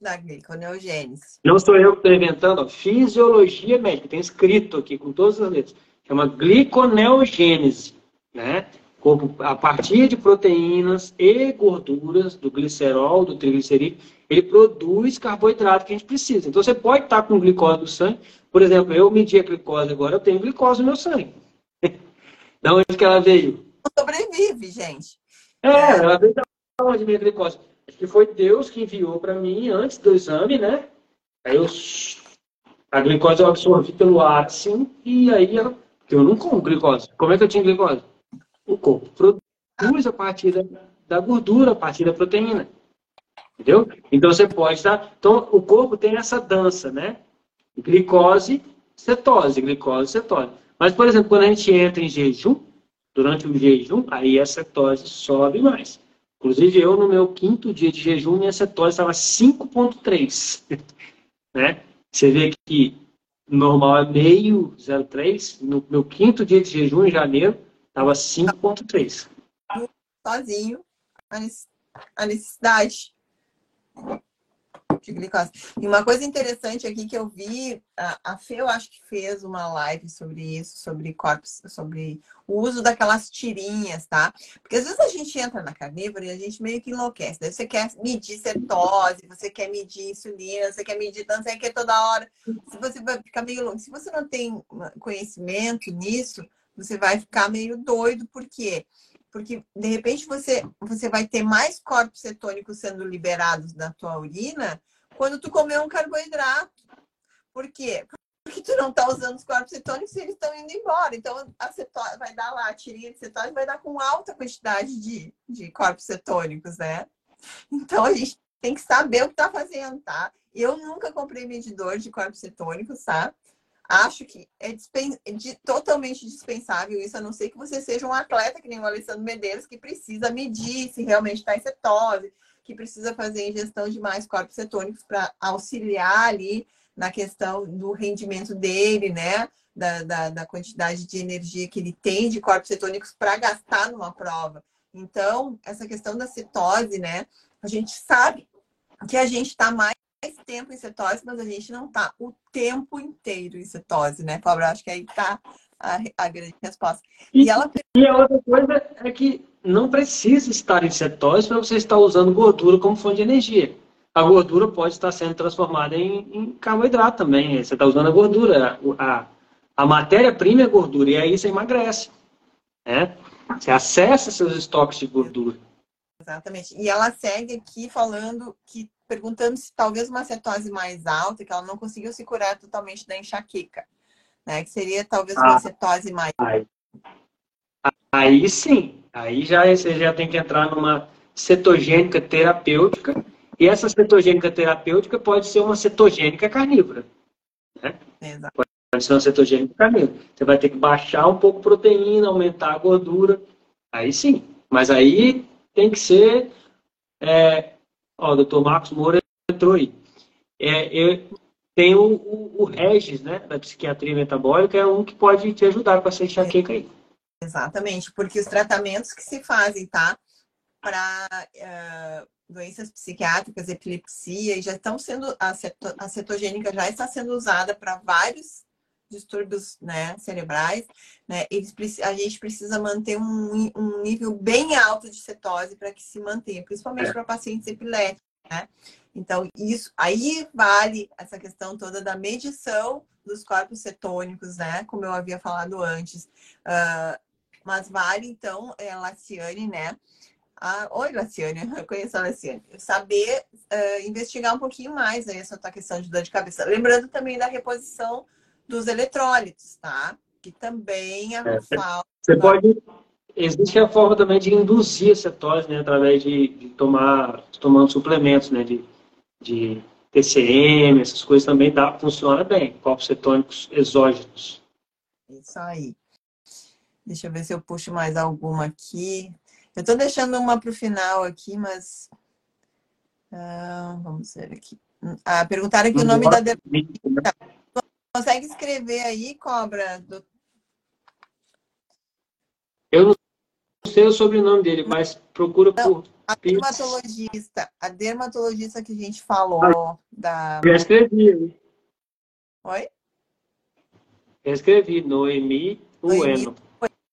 Da gliconeogênese. Não sou eu que estou inventando, ó. Fisiologia médica, tem escrito aqui com todas as letras. Chama gliconeogênese, né? Corpo, a partir de proteínas e gorduras, do glicerol, do triglicerídeo, ele produz carboidrato que a gente precisa. Então, você pode estar com glicose no sangue. Por exemplo, eu medi a glicose agora, eu tenho glicose no meu sangue. da onde que ela veio? Sobrevive, gente. É, ela veio da onde minha glicose. Acho que foi Deus que enviou para mim antes do exame, né? Aí eu, a glicose eu absorvi pelo ar, assim, e aí eu, eu não como glicose. Como é que eu tinha glicose? O corpo produz a partir da, da gordura, a partir da proteína. Entendeu? Então você pode estar. Então o corpo tem essa dança, né? Glicose, cetose, glicose, cetose. Mas, por exemplo, quando a gente entra em jejum, durante o jejum, aí a cetose sobe mais. Inclusive, eu, no meu quinto dia de jejum, minha cetose estava 5,3. né? Você vê que normal é meio, 0,3. No meu quinto dia de jejum, em janeiro, estava 5,3. Sozinho, a necessidade de glicose. E uma coisa interessante aqui que eu vi, a, Fê, eu acho que fez uma live sobre isso, sobre corpos, sobre o uso daquelas tirinhas, tá? Porque às vezes a gente entra na carnívora e a gente meio que enlouquece. Daí você quer medir cetose, você quer medir insulina, você quer medir tanto, você quer toda hora. Se você vai ficar meio louco, se você não tem conhecimento nisso, você vai ficar meio doido, por quê? Porque, de repente, você, você vai ter mais corpos cetônicos sendo liberados na tua urina quando tu comer um carboidrato. Por quê? Porque tu não está usando os corpos cetônicos e eles estão indo embora. Então, a cetose vai dar lá, a tirinha de cetose vai dar com alta quantidade de, de corpos cetônicos, né? Então, a gente tem que saber o que está fazendo, tá? Eu nunca comprei medidor de corpos cetônicos, tá? Acho que é de, totalmente dispensável isso, a não ser que você seja um atleta, que nem o Alessandro Medeiros, que precisa medir se realmente está em cetose, que precisa fazer ingestão de mais corpos cetônicos para auxiliar ali na questão do rendimento dele, né? Da, da, da, quantidade de energia que ele tem de corpos cetônicos para gastar numa prova. Então, essa questão da cetose, né? A gente sabe que a gente está mais tempo em cetose, mas a gente não está o tempo inteiro em cetose, né, Pobre? Acho que aí está a, a, grande resposta. E, e, ela... e a outra coisa é que não precisa estar em cetose para você estar usando gordura como fonte de energia. A gordura pode estar sendo transformada em, em carboidrato também. Você está usando a gordura. A, a matéria-prima é gordura, e aí você emagrece. Né? Você acessa seus estoques de gordura. Exatamente. E ela segue aqui falando que perguntando se talvez uma cetose mais alta, que ela não conseguiu se curar totalmente da enxaqueca, né? Que seria talvez uma ah, cetose mais. Aí, aí sim, aí já você já tem que entrar numa cetogênica terapêutica, e essa cetogênica terapêutica pode ser uma cetogênica carnívora. Né? Exato. Pode ser uma cetogênica carnívora. Você vai ter que baixar um pouco a proteína, aumentar a gordura. Aí sim. Mas aí tem que ser é, Ó, o doutor Marcos Moura entrou aí. É, eu, tem o, o, o, Regis, né, da psiquiatria metabólica, é um que pode te ajudar com essa enxaqueca aí. Exatamente, porque os tratamentos que se fazem, tá? Para uh, doenças psiquiátricas, epilepsia, já estão sendo, a, ceto, a cetogênica já está sendo usada para vários distúrbios né, cerebrais, né, eles, a gente precisa manter um, um nível bem alto de cetose para que se mantenha, principalmente é. para pacientes epiléticos. Né? Então, isso aí vale essa questão toda da medição dos corpos cetônicos, né? Como eu havia falado antes. Uh, mas vale, então, é, Laciane, né? Ah, oi, Laciane, eu conheço a Laciane. Saber uh, investigar um pouquinho mais aí essa tua questão de dor de cabeça. Lembrando também da reposição dos eletrólitos, tá? Que também a é, falta. Você pode. Existe a forma também de induzir a cetose, né? Através de, de tomar tomando suplementos, né? De, de TCM, essas coisas também dá, funciona bem. Corpos cetônicos exógenos. Isso aí. Deixa eu ver se eu puxo mais alguma aqui. Eu estou deixando uma para o final aqui, mas. Ah, vamos ver aqui. Ah, perguntaram aqui o nome da. Consegue escrever aí, cobra? Do... Eu não sei o sobrenome dele, mas procura não, por. A dermatologista, a dermatologista que a gente falou ah, da. Já escrevi. Oi? Eu escrevi Noemi Ueno.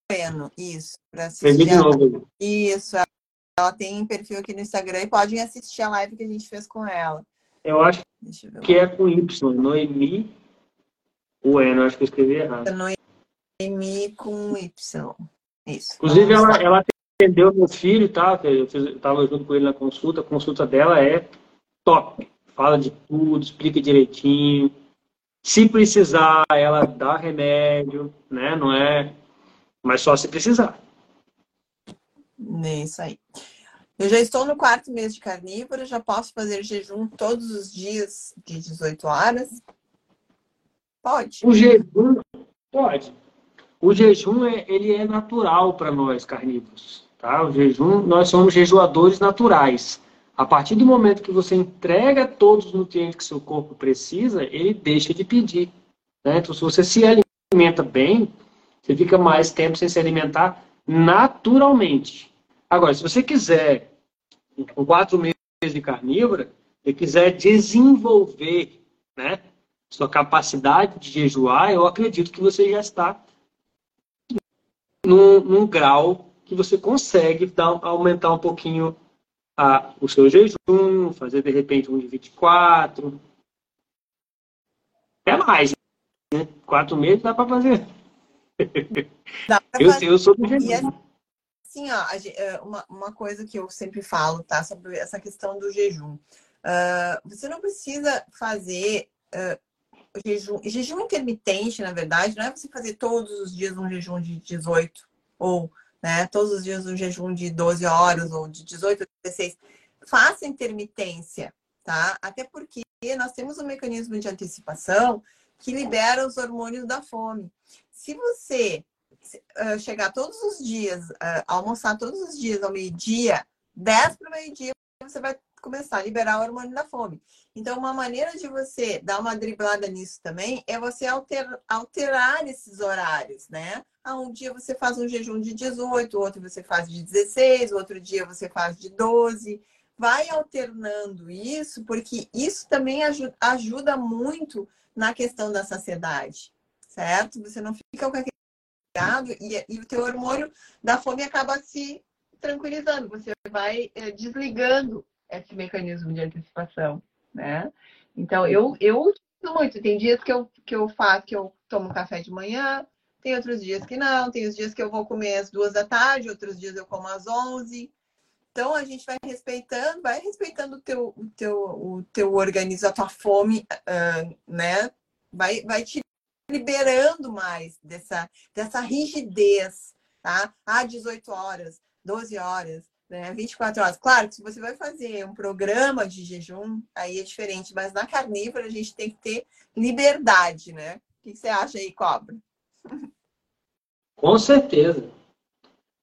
Ueno, isso. Escrevi de novo. Isso. Ela tem perfil aqui no Instagram e podem assistir a live que a gente fez com ela. Eu acho eu que é com Y, Noemi Ueno, acho que eu escrevi errado. Noemi com Y. Isso. Inclusive, ela, ela atendeu meu filho, tá? Eu estava junto com ele na consulta. A consulta dela é top. Fala de tudo, explica direitinho se precisar, ela dá remédio, né? Não é. Mas só se precisar. É isso aí. Eu já estou no quarto mês de carnívoro, já posso fazer jejum todos os dias de 18 horas? Pode. O jejum pode. O jejum é, ele é natural para nós carnívoros, tá? O jejum, nós somos jejuadores naturais. A partir do momento que você entrega todos os nutrientes que seu corpo precisa, ele deixa de pedir. Né? Então, se você se alimenta bem, você fica mais tempo sem se alimentar naturalmente. Agora, se você quiser, com quatro meses de carnívora, e quiser desenvolver né, sua capacidade de jejuar, eu acredito que você já está num, num grau que você consegue dar, aumentar um pouquinho a, o seu jejum, fazer de repente um de 24. É mais, né? Quatro meses dá para fazer. Dá pra eu, fazer. eu sou do jejum. Assim, ó, é, uma, uma coisa que eu sempre falo, tá? Sobre essa questão do jejum. Uh, você não precisa fazer uh, jejum, jejum intermitente, na verdade, não é você fazer todos os dias um jejum de 18 ou né? Todos os dias um jejum de 12 horas ou de 18 a 16. Faça intermitência, tá? Até porque nós temos um mecanismo de antecipação que libera os hormônios da fome. Se você uh, chegar todos os dias, uh, almoçar todos os dias ao meio-dia, 10 para o meio-dia, você vai começar a liberar o hormônio da fome. Então, uma maneira de você dar uma driblada nisso também é você alter, alterar esses horários, né? Ah, um dia você faz um jejum de 18, outro você faz de 16, outro dia você faz de 12. Vai alternando isso, porque isso também ajuda, ajuda muito na questão da saciedade, certo? Você não fica com aquele e, e o teu hormônio da fome acaba se tranquilizando. Você vai é, desligando esse mecanismo de antecipação, né? Então, eu, eu utilizo muito. Tem dias que eu, que eu faço, que eu tomo café de manhã, tem outros dias que não, tem os dias que eu vou comer às duas da tarde, outros dias eu como às onze. Então a gente vai respeitando, vai respeitando o teu, o teu, o teu organismo, a tua fome, uh, né? Vai, vai te liberando mais dessa, dessa rigidez, tá? Ah, 18 horas, 12 horas, né? 24 horas. Claro que se você vai fazer um programa de jejum, aí é diferente, mas na carnívora a gente tem que ter liberdade, né? O que você acha aí, Cobra? Com certeza.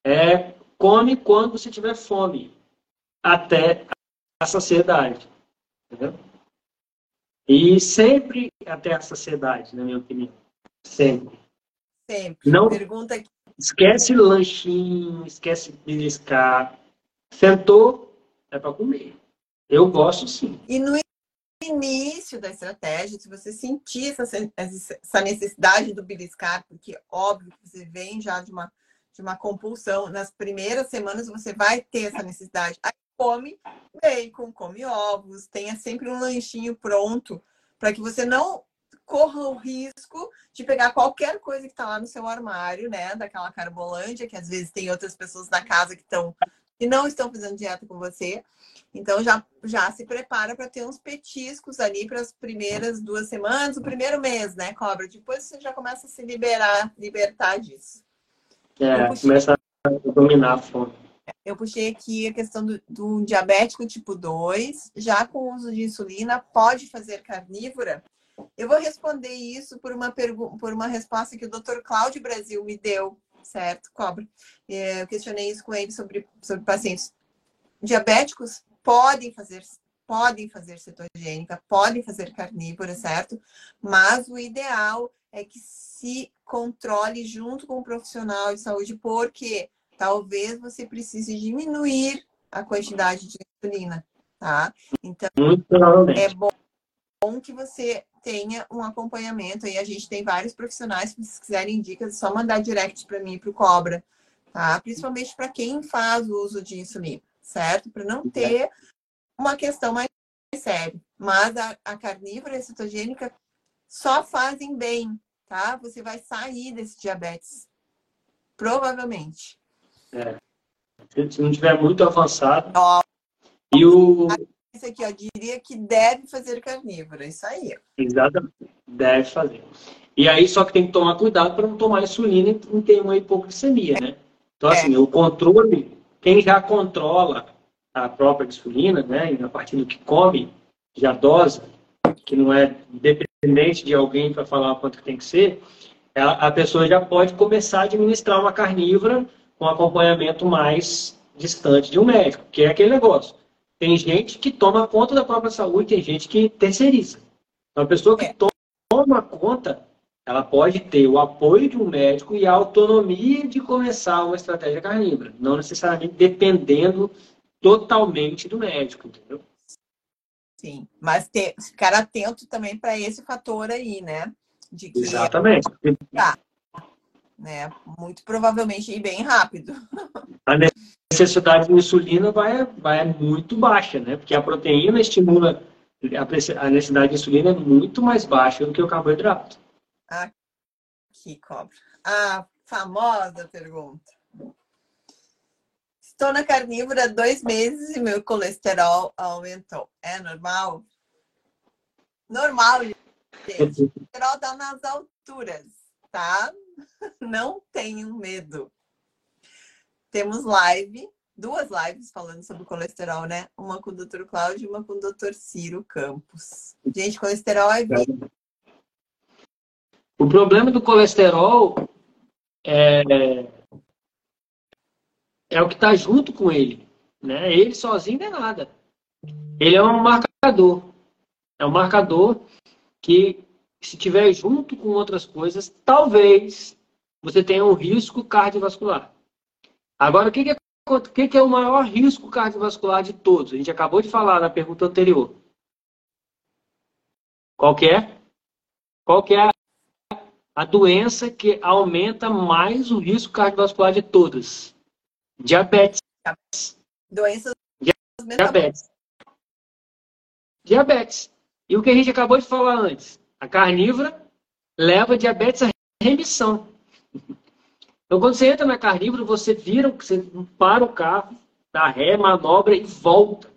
É, come quando você tiver fome, até a saciedade. Entendeu? E sempre até a saciedade, na minha opinião. Sempre. Sempre. Não, Pergunta aqui. Esquece lanchinho, esquece beliscar. Sentou, é para comer. Eu gosto sim. E no início da estratégia, se você sentir essa, essa necessidade do beliscar, porque óbvio que você vem já de uma, de uma compulsão, nas primeiras semanas você vai ter essa necessidade. Aí come bacon, come ovos, tenha sempre um lanchinho pronto para que você não corra o risco de pegar qualquer coisa que está lá no seu armário, né? Daquela carbolândia, que às vezes tem outras pessoas da casa que estão que não estão fazendo dieta com você. Então já, já se prepara para ter uns petiscos ali para as primeiras duas semanas, o primeiro mês, né, cobra? Depois você já começa a se liberar, libertar disso. É, puxei... começa a dominar a fome. Eu puxei aqui a questão do, do diabético tipo 2, já com uso de insulina, pode fazer carnívora? Eu vou responder isso por uma, por uma resposta que o Dr. Cláudio Brasil me deu certo? Cobra. É, eu questionei isso com ele sobre, sobre pacientes diabéticos podem fazer podem fazer cetogênica, podem fazer carnívora, certo? Mas o ideal é que se controle junto com o profissional de saúde, porque talvez você precise diminuir a quantidade de insulina, tá? Então, é bom que você tenha um acompanhamento. Aí a gente tem vários profissionais, se vocês quiserem dicas, é só mandar direct para mim, para o Cobra, tá? Principalmente para quem faz o uso de insulina, certo? Para não ter uma questão mais séria. Mas a, a carnívora e a cetogênica só fazem bem, tá? Você vai sair desse diabetes. Provavelmente. É. Se não tiver muito avançado. Ó, e o. Isso aqui, ó, diria que deve fazer carnívora. Isso aí. Exatamente. Deve fazer. E aí, só que tem que tomar cuidado para não tomar insulina e não ter uma hipoglicemia, né? Então, assim, é. o controle, quem já controla a própria insulina, né, e a partir do que come, já dosa, que não é dependente de alguém para falar quanto que tem que ser, a pessoa já pode começar a administrar uma carnívora com acompanhamento mais distante de um médico, que é aquele negócio. Tem gente que toma conta da própria saúde, tem gente que terceiriza. Então, a pessoa que é. toma conta, ela pode ter o apoio de um médico e a autonomia de começar uma estratégia carnívora, não necessariamente dependendo totalmente do médico, entendeu? Sim, mas ter, ficar atento também para esse fator aí, né? De que Exatamente. Tá, né? Muito provavelmente e bem rápido. A necessidade de insulina vai, vai muito baixa, né? Porque a proteína estimula a necessidade de insulina é muito mais baixa do que o carboidrato. Aqui, cobra. A famosa pergunta. Estou na carnívora há dois meses e meu colesterol aumentou. É normal? Normal, gente. O colesterol está nas alturas, tá? Não tenham medo. Temos live, duas lives falando sobre colesterol, né? Uma com o Dr. Cláudio e uma com o Dr. Ciro Campos. Gente, colesterol é vida. O problema do colesterol é é o que está junto com ele. Né? Ele sozinho não é nada. Ele é um marcador. É um marcador que, se tiver junto com outras coisas, talvez você tenha um risco cardiovascular. Agora, o que, que, é, o que, que é o maior risco cardiovascular de todos? A gente acabou de falar na pergunta anterior. Qual que é? Qual que é a, a doença que aumenta mais o risco cardiovascular de todas? Diabetes. Doenças Diabetes. Diabetes. E o que a gente acabou de falar antes, a carnívora leva diabetes à remissão. Então, quando você entra na carnívora, você vira, você para o carro, dá ré, manobra e volta.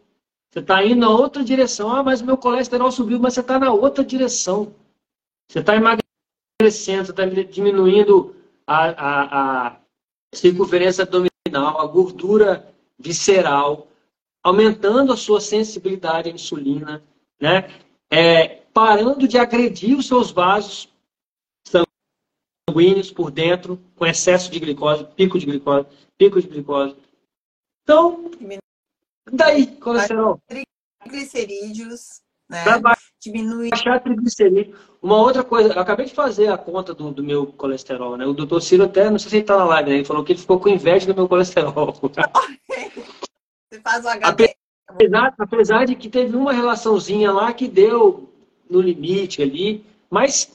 Você está indo na outra direção. Ah, mas meu colesterol subiu, mas você está na outra direção. Você está emagrecendo, você está diminuindo a, a, a circunferência abdominal a gordura visceral, aumentando a sua sensibilidade à insulina, né? É, parando de agredir os seus vasos sanguíneos por dentro, com excesso de glicose, pico de glicose, pico de glicose. Então, daí, colesterol. Triglicerídeos, né? Diminui. Baixar triglicerídeos. Uma outra coisa, eu acabei de fazer a conta do, do meu colesterol, né? O doutor Ciro até, não sei se ele está na live, né? Ele falou que ele ficou com inveja do meu colesterol. Você faz o HD. Apesar, apesar de que teve uma relaçãozinha lá que deu no limite ali, mas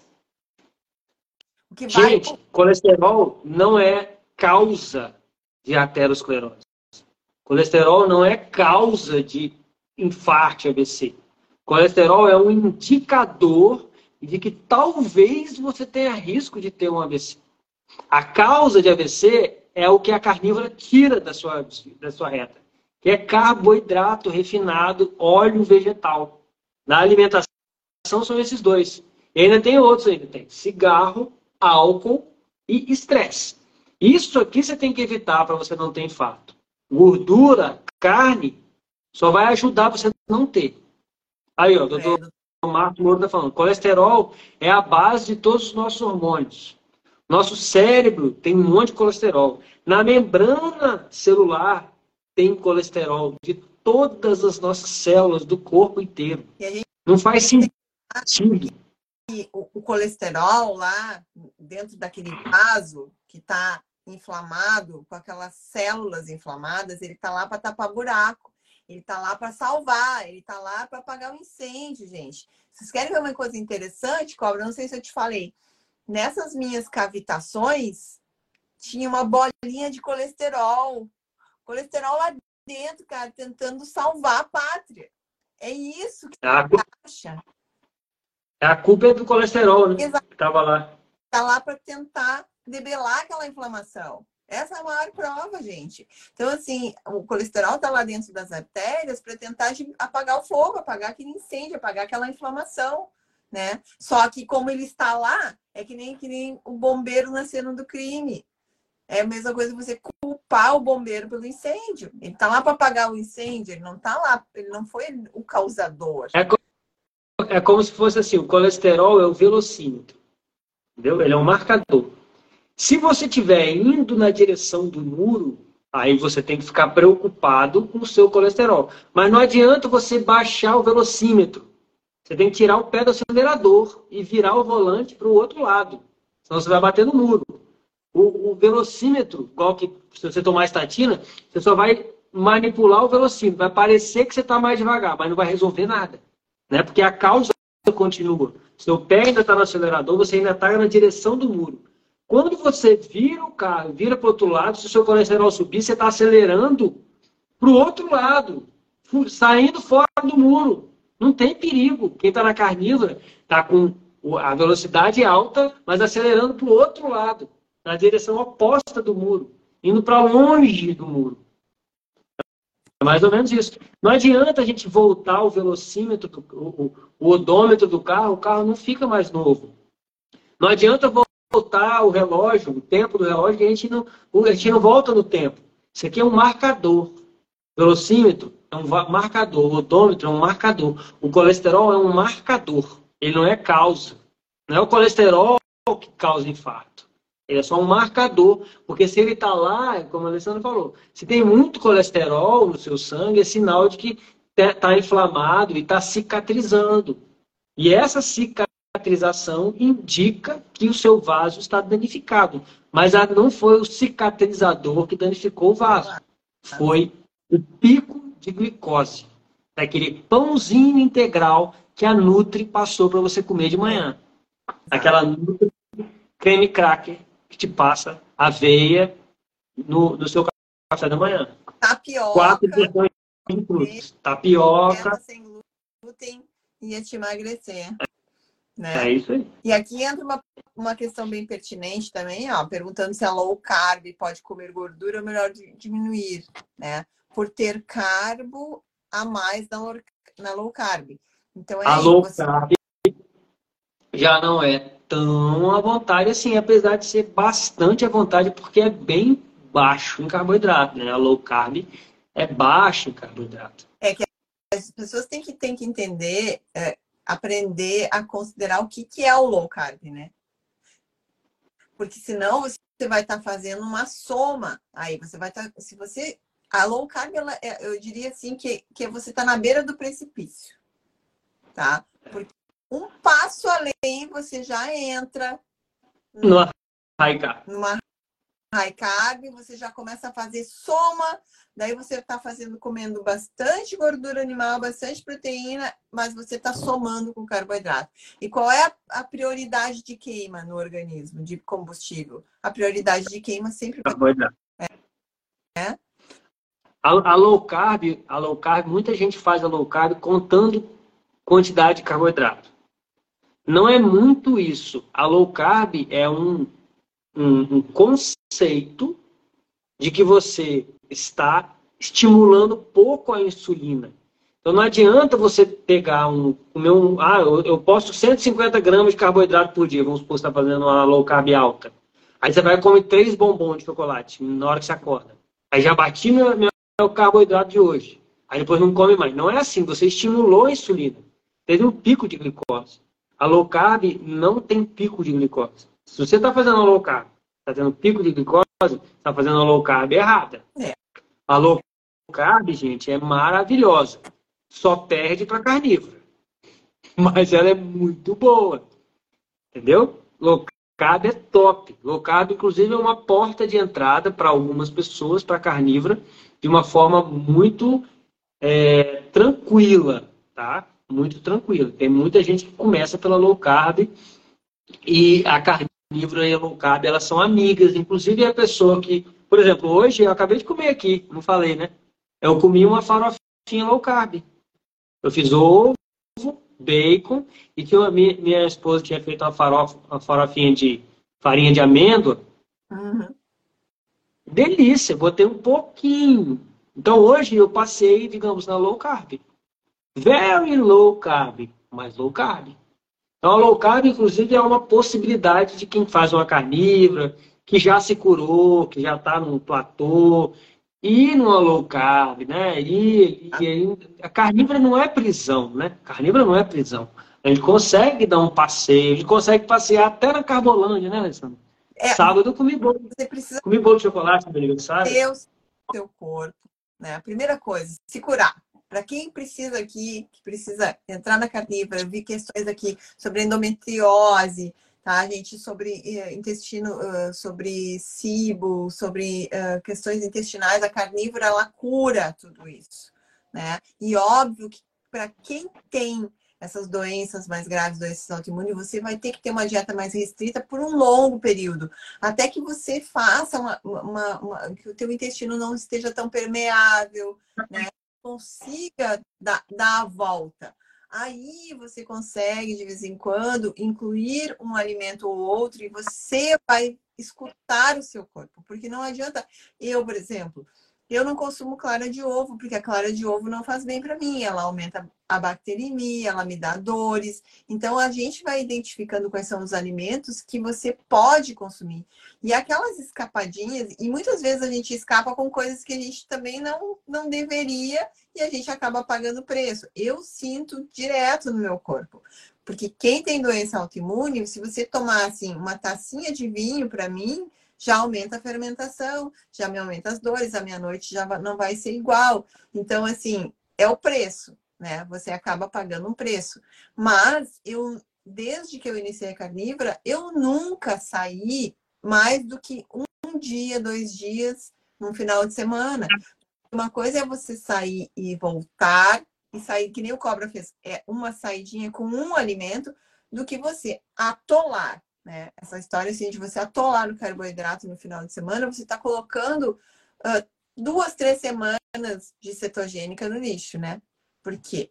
Gente, colesterol não é causa de aterosclerose. Colesterol não é causa de infarto AVC. Colesterol é um indicador de que talvez você tenha risco de ter um AVC. A causa de AVC é o que a carnívora tira da sua, da sua reta, que é carboidrato refinado, óleo vegetal. Na alimentação são esses dois. E ainda tem outros ainda, tem cigarro, álcool e estresse. Isso aqui você tem que evitar para você não ter infarto. Gordura, carne, só vai ajudar você não ter. Aí, ó, doutor é. Marco Moura está falando. Colesterol é a base de todos os nossos hormônios. Nosso cérebro tem um monte de colesterol. Na membrana celular tem colesterol de todas as nossas células do corpo inteiro. Não faz sentido. O, o colesterol lá dentro daquele vaso que está inflamado, com aquelas células inflamadas, ele está lá para tapar buraco. Ele está lá para salvar, ele está lá para apagar o um incêndio, gente. Vocês querem ver uma coisa interessante, Cobra? Não sei se eu te falei. Nessas minhas cavitações, tinha uma bolinha de colesterol. Colesterol lá dentro, cara, tentando salvar a pátria. É isso que a você acha. A culpa é do colesterol, né? Exato. Que tava lá. Tá lá para tentar debelar aquela inflamação. Essa é a maior prova, gente. Então, assim, o colesterol está lá dentro das artérias para tentar apagar o fogo, apagar aquele incêndio, apagar aquela inflamação, né? Só que como ele está lá, é que nem, que nem o bombeiro na cena do crime. É a mesma coisa você culpar o bombeiro pelo incêndio. Ele está lá para apagar o incêndio, ele não está lá, ele não foi o causador. É é como se fosse assim, o colesterol é o velocímetro. Entendeu? Ele é um marcador. Se você estiver indo na direção do muro, aí você tem que ficar preocupado com o seu colesterol. Mas não adianta você baixar o velocímetro. Você tem que tirar o pé do acelerador e virar o volante para o outro lado. Senão você vai bater no muro. O, o velocímetro, igual que se você tomar estatina, você só vai manipular o velocímetro. Vai parecer que você está mais devagar, mas não vai resolver nada. Né? Porque a causa continua. Seu pé ainda está no acelerador, você ainda está na direção do muro. Quando você vira o carro, vira para o outro lado, se o seu colesterol subir, você está acelerando para o outro lado, saindo fora do muro. Não tem perigo. Quem está na carnívora está com a velocidade alta, mas acelerando para o outro lado, na direção oposta do muro, indo para longe do muro. É mais ou menos isso. Não adianta a gente voltar o velocímetro, do, o, o odômetro do carro, o carro não fica mais novo. Não adianta voltar o relógio, o tempo do relógio, a gente não, a gente não volta no tempo. Isso aqui é um marcador. Velocímetro é um marcador, o odômetro é um marcador. O colesterol é um marcador. Ele não é causa. Não é o colesterol que causa infarto. Ele é só um marcador, porque se ele está lá, como a Alessandra falou, se tem muito colesterol no seu sangue, é sinal de que está inflamado e está cicatrizando. E essa cicatrização cicatrização indica que o seu vaso está danificado. Mas não foi o cicatrizador que danificou o vaso. Foi o pico de glicose. Daquele pãozinho integral que a Nutri passou para você comer de manhã. Aquela Nutri creme cracker que te passa aveia no, no seu café da manhã. Tapioca. Quatro porções de frutas. Tapioca. Sem glúten ia te emagrecer. Né? É isso aí. E aqui entra uma, uma questão bem pertinente também, ó, perguntando se a low carb pode comer gordura ou melhor diminuir, né? Por ter carbo a mais na low, na low carb. Então, é a aí, low você... carb já não é tão à vontade assim, apesar de ser bastante à vontade, porque é bem baixo em carboidrato, né? A low carb é baixo em carboidrato. É que as pessoas têm que, têm que entender é, aprender a considerar o que, que é o low carb, né? Porque senão você vai estar tá fazendo uma soma. Aí você vai estar. Tá, se você. A low carb, ela, é, eu diria assim que, que você está na beira do precipício. Tá? Porque um passo além você já entra numa high carb. Numa carb, você já começa a fazer soma Daí você está fazendo, comendo bastante gordura animal, bastante proteína, mas você está somando com carboidrato. E qual é a, a, prioridade de queima no organismo de combustível? A prioridade de queima sempre carboidrato. É. é. A, a, low carb, a low carb, muita gente faz a low carb contando quantidade de carboidrato. Não é muito isso. A low carb é um, um, um conceito de que você está estimulando pouco a insulina. Então não adianta você pegar um, um, ah, eu, eu posto 150 gramas de carboidrato por dia, vamos supor que você está fazendo uma low carb alta. Aí você vai comer três bombons de chocolate na hora que você acorda. Aí já bati meu, meu carboidrato de hoje. Aí depois não come mais. Não é assim, você estimulou a insulina. Teve um pico de glicose. A low carb não tem pico de glicose. Se você está fazendo low carb, está tendo pico de glicose, está fazendo low carb errada. É. A low carb, gente, é maravilhosa. Só perde para carnívora. Mas ela é muito boa. Entendeu? Low carb é top. Low carb, inclusive, é uma porta de entrada para algumas pessoas, para carnívora, de uma forma muito é, tranquila, tá? Muito tranquila. Tem muita gente que começa pela low carb e a carnívora e a low carb, elas são amigas. Inclusive, a pessoa que, por exemplo, hoje eu acabei de comer aqui, não falei, né? Eu comi uma farofinha low carb. Eu fiz ovo, bacon e que eu, minha, minha esposa tinha feito uma, farofa, uma farofinha de farinha de amêndoa. Uhum. Delícia, botei um pouquinho. Então hoje eu passei, digamos, na low carb. Very low carb, mas low carb. Então a low carb, inclusive, é uma possibilidade de quem faz uma carnívora, que já se curou, que já está no platô, ir numa low carb, né? E, e, a carnívora não é prisão, né? Carnívora não é prisão. A gente consegue dar um passeio, a gente consegue passear até na Carbolândia, né, Alessandro? É, Sábado eu comi bolo. Você precisa comi bolo de chocolate no meu aniversário. Ter o seu corpo, né? A primeira coisa, se curar. Para quem precisa aqui, que precisa entrar na carnívora, vi questões aqui sobre endometriose, tá, gente? Sobre uh, intestino, sobre cibo, sobre questões intestinais, a carnívora ela cura tudo isso, né? E óbvio que para quem tem essas doenças mais graves, doenças autoimunes, você vai ter que ter uma dieta mais restrita por um longo período, até que você faça uma, uma, uma que o teu intestino não esteja tão permeável, né? Consiga dar, dar a volta. Aí você consegue, de vez em quando, incluir um alimento ou outro e você vai escutar o seu corpo. Porque não adianta. Eu, por exemplo, eu não consumo clara de ovo, porque a clara de ovo não faz bem para mim. Ela aumenta a bacteremia, ela me dá dores. Então, a gente vai identificando quais são os alimentos que você pode consumir. E aquelas escapadinhas, e muitas vezes a gente escapa com coisas que a gente também não, não deveria e a gente acaba pagando preço. Eu sinto direto no meu corpo. Porque quem tem doença autoimune, se você tomar assim, uma tacinha de vinho para mim, já aumenta a fermentação, já me aumenta as dores, a minha noite já não vai ser igual. Então, assim, é o preço, né? Você acaba pagando um preço. Mas eu, desde que eu iniciei a carnívora, eu nunca saí mais do que um dia, dois dias no final de semana. Uma coisa é você sair e voltar, e sair, que nem o cobra fez, é uma saidinha com um alimento, do que você atolar né? Essa história assim, de você atolar no carboidrato no final de semana, você está colocando uh, duas, três semanas de cetogênica no lixo, né? Por quê?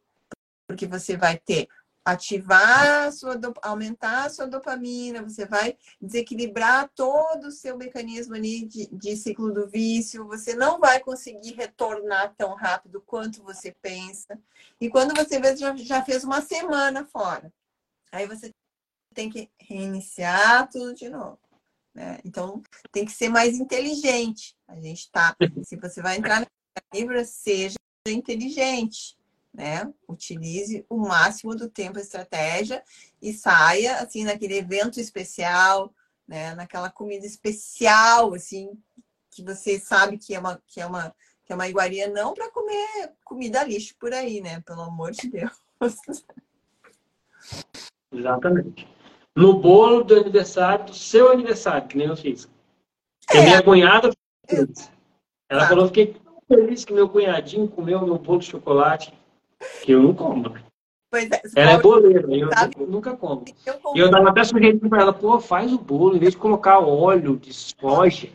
Porque você vai ter ativar sua aumentar a sua dopamina, você vai desequilibrar todo o seu mecanismo ali de, de ciclo do vício, você não vai conseguir retornar tão rápido quanto você pensa. E quando você vê, já, já fez uma semana fora. Aí você tem que reiniciar tudo de novo. Né? Então, tem que ser mais inteligente. A gente tá. Se você vai entrar na Libra, seja inteligente. Né? Utilize o máximo do tempo a estratégia e saia assim naquele evento especial, né? Naquela comida especial, assim, que você sabe que é uma que é uma que é uma iguaria não para comer comida lixo por aí, né? Pelo amor de Deus. Exatamente no bolo do aniversário, do seu aniversário, que nem eu fiz. É. A minha cunhada fez. Ela ah. falou, fiquei tão feliz que meu cunhadinho comeu meu bolo de chocolate, que eu não como. Pois é, ela é boleira, eu sabe? nunca como. E eu dava até sugestão para ela, pô, faz o bolo, em vez de colocar óleo de soja,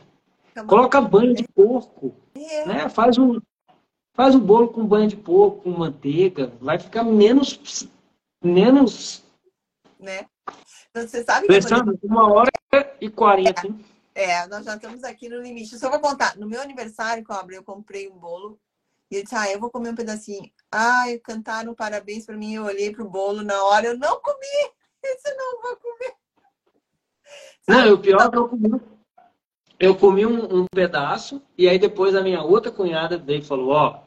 coloca banho de porco. É. Né? Faz um, faz o bolo com banho de porco, com manteiga, vai ficar menos, menos né? Você sabe que. Uma hora e quarenta, é, é, nós já estamos aqui no limite. Só vou contar. No meu aniversário, Cobra, eu comprei um bolo. E eu disse, ah, eu vou comer um pedacinho. Ai, cantaram parabéns para mim. Eu olhei pro bolo na hora, eu não comi. Esse não vou comer. Sabe? Não, o pior é que eu comi. Eu comi um, um, pedaço, e aí depois a minha outra cunhada veio e falou, ó,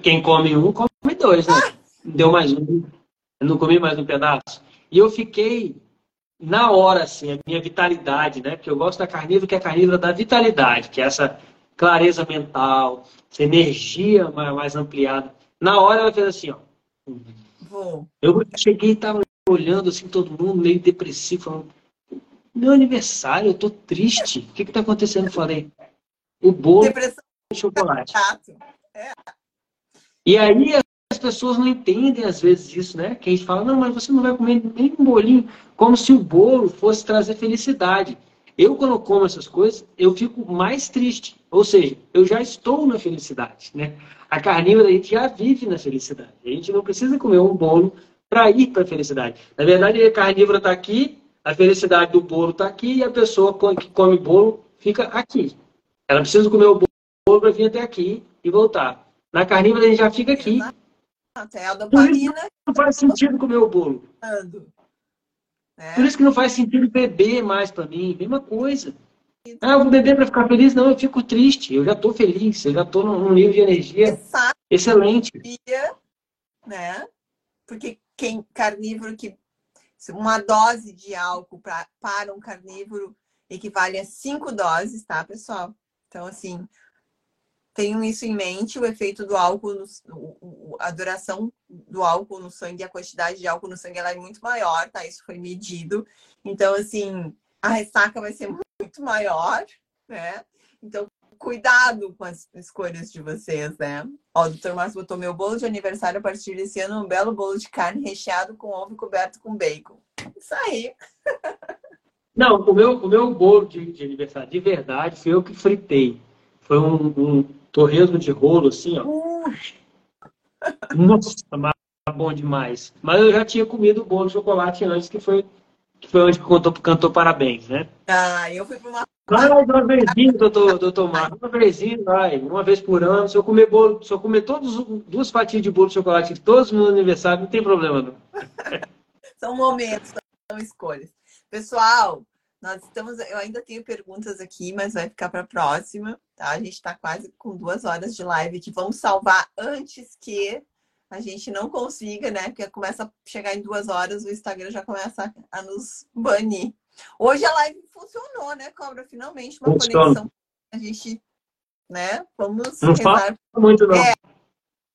quem come um, come dois, né? Ah! Deu mais um. Eu não comi mais um pedaço. E eu fiquei na hora, assim, a minha vitalidade, né? Porque eu gosto da carnívora, que é a carnívora da vitalidade, que é essa clareza mental, essa energia mais, ampliada. Na hora ela fez assim, ó. Vou. Eu cheguei e tava olhando assim, todo mundo meio depressivo, falando, meu aniversário, eu tô triste. O que que tá acontecendo? Eu falei, o bolo Depressão. de chocolate. É. E aí pessoas não entendem às vezes isso, né? Que a gente fala, não, mas você não vai comer nem um bolinho, como se o bolo fosse trazer felicidade. Eu, quando como essas coisas, eu fico mais triste. Ou seja, eu já estou na felicidade, né? A carnívora, a gente já vive na felicidade. A gente não precisa comer um bolo para ir para a felicidade. Na verdade, a carnívora está aqui, a felicidade do bolo está aqui e a pessoa que come bolo fica aqui. Ela precisa comer o bolo para vir até aqui e voltar. Na carnívora, a gente já fica aqui. Até a dopamina. Não faz sentido comer o bolo. É. Por isso que não faz sentido beber mais para mim. Mesma coisa. Ah, eu vou beber para ficar feliz? Não, eu fico triste. Eu já estou feliz. Eu já estou num nível de energia Exato. excelente. Né? Porque quem carnívoro que uma dose de álcool pra, para um carnívoro equivale a cinco doses, tá, pessoal? Então, assim, tenham isso em mente, o efeito do álcool, no, a duração do álcool no sangue, a quantidade de álcool no sangue ela é muito maior, tá? Isso foi medido. Então, assim, a ressaca vai ser muito maior, né? Então, cuidado com as escolhas de vocês, né? Ó, o doutor Márcio botou meu bolo de aniversário a partir desse ano, um belo bolo de carne recheado com ovo coberto com bacon. Isso aí. Não, o meu, o meu bolo de, de aniversário de verdade foi eu que fritei. Foi um, um torresmo de rolo, assim, ó. Nossa, bom demais. Mas eu já tinha comido o bolo de chocolate antes, que foi, que foi onde cantou, cantou parabéns, né? Ah, eu fui para uma. Vai uma vezinha, doutor, doutor Marcos, uma vezinha, vai, uma vez por ano. Se eu comer bolo, se eu comer todos, duas fatias de bolo de chocolate de todos os meus aniversários, não tem problema, não. são momentos, são escolhas. Pessoal, nós estamos, eu ainda tenho perguntas aqui, mas vai ficar para a próxima, tá? A gente está quase com duas horas de live aqui. Vamos salvar antes que a gente não consiga, né? Porque começa a chegar em duas horas, o Instagram já começa a nos banir. Hoje a live funcionou, né, Cobra? Finalmente uma Funciona. conexão. A gente, né? Vamos não rezar. muito não. É,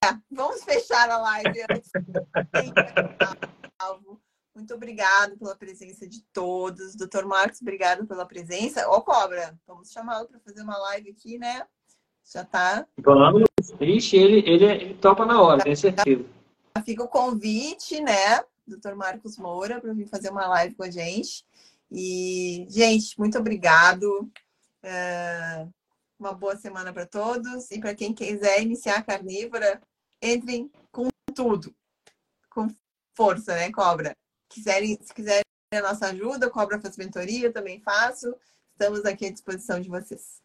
é, vamos fechar a live antes. Muito obrigado pela presença de todos. Doutor Marcos, obrigado pela presença. Ô, Cobra, vamos chamá-lo para fazer uma live aqui, né? Já tá. Vamos. Ixi, ele, ele, ele topa na hora, tenho certeza. Fica o convite, né? Doutor Marcos Moura, para vir fazer uma live com a gente. E, gente, muito obrigado. É... Uma boa semana para todos. E para quem quiser iniciar a carnívora, entrem com tudo. Com força, né, Cobra? Quiserem, se quiserem a nossa ajuda, Cobra Faz Mentoria, também faço. Estamos aqui à disposição de vocês.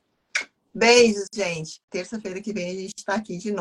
Beijos, gente. Terça-feira que vem a gente está aqui de novo.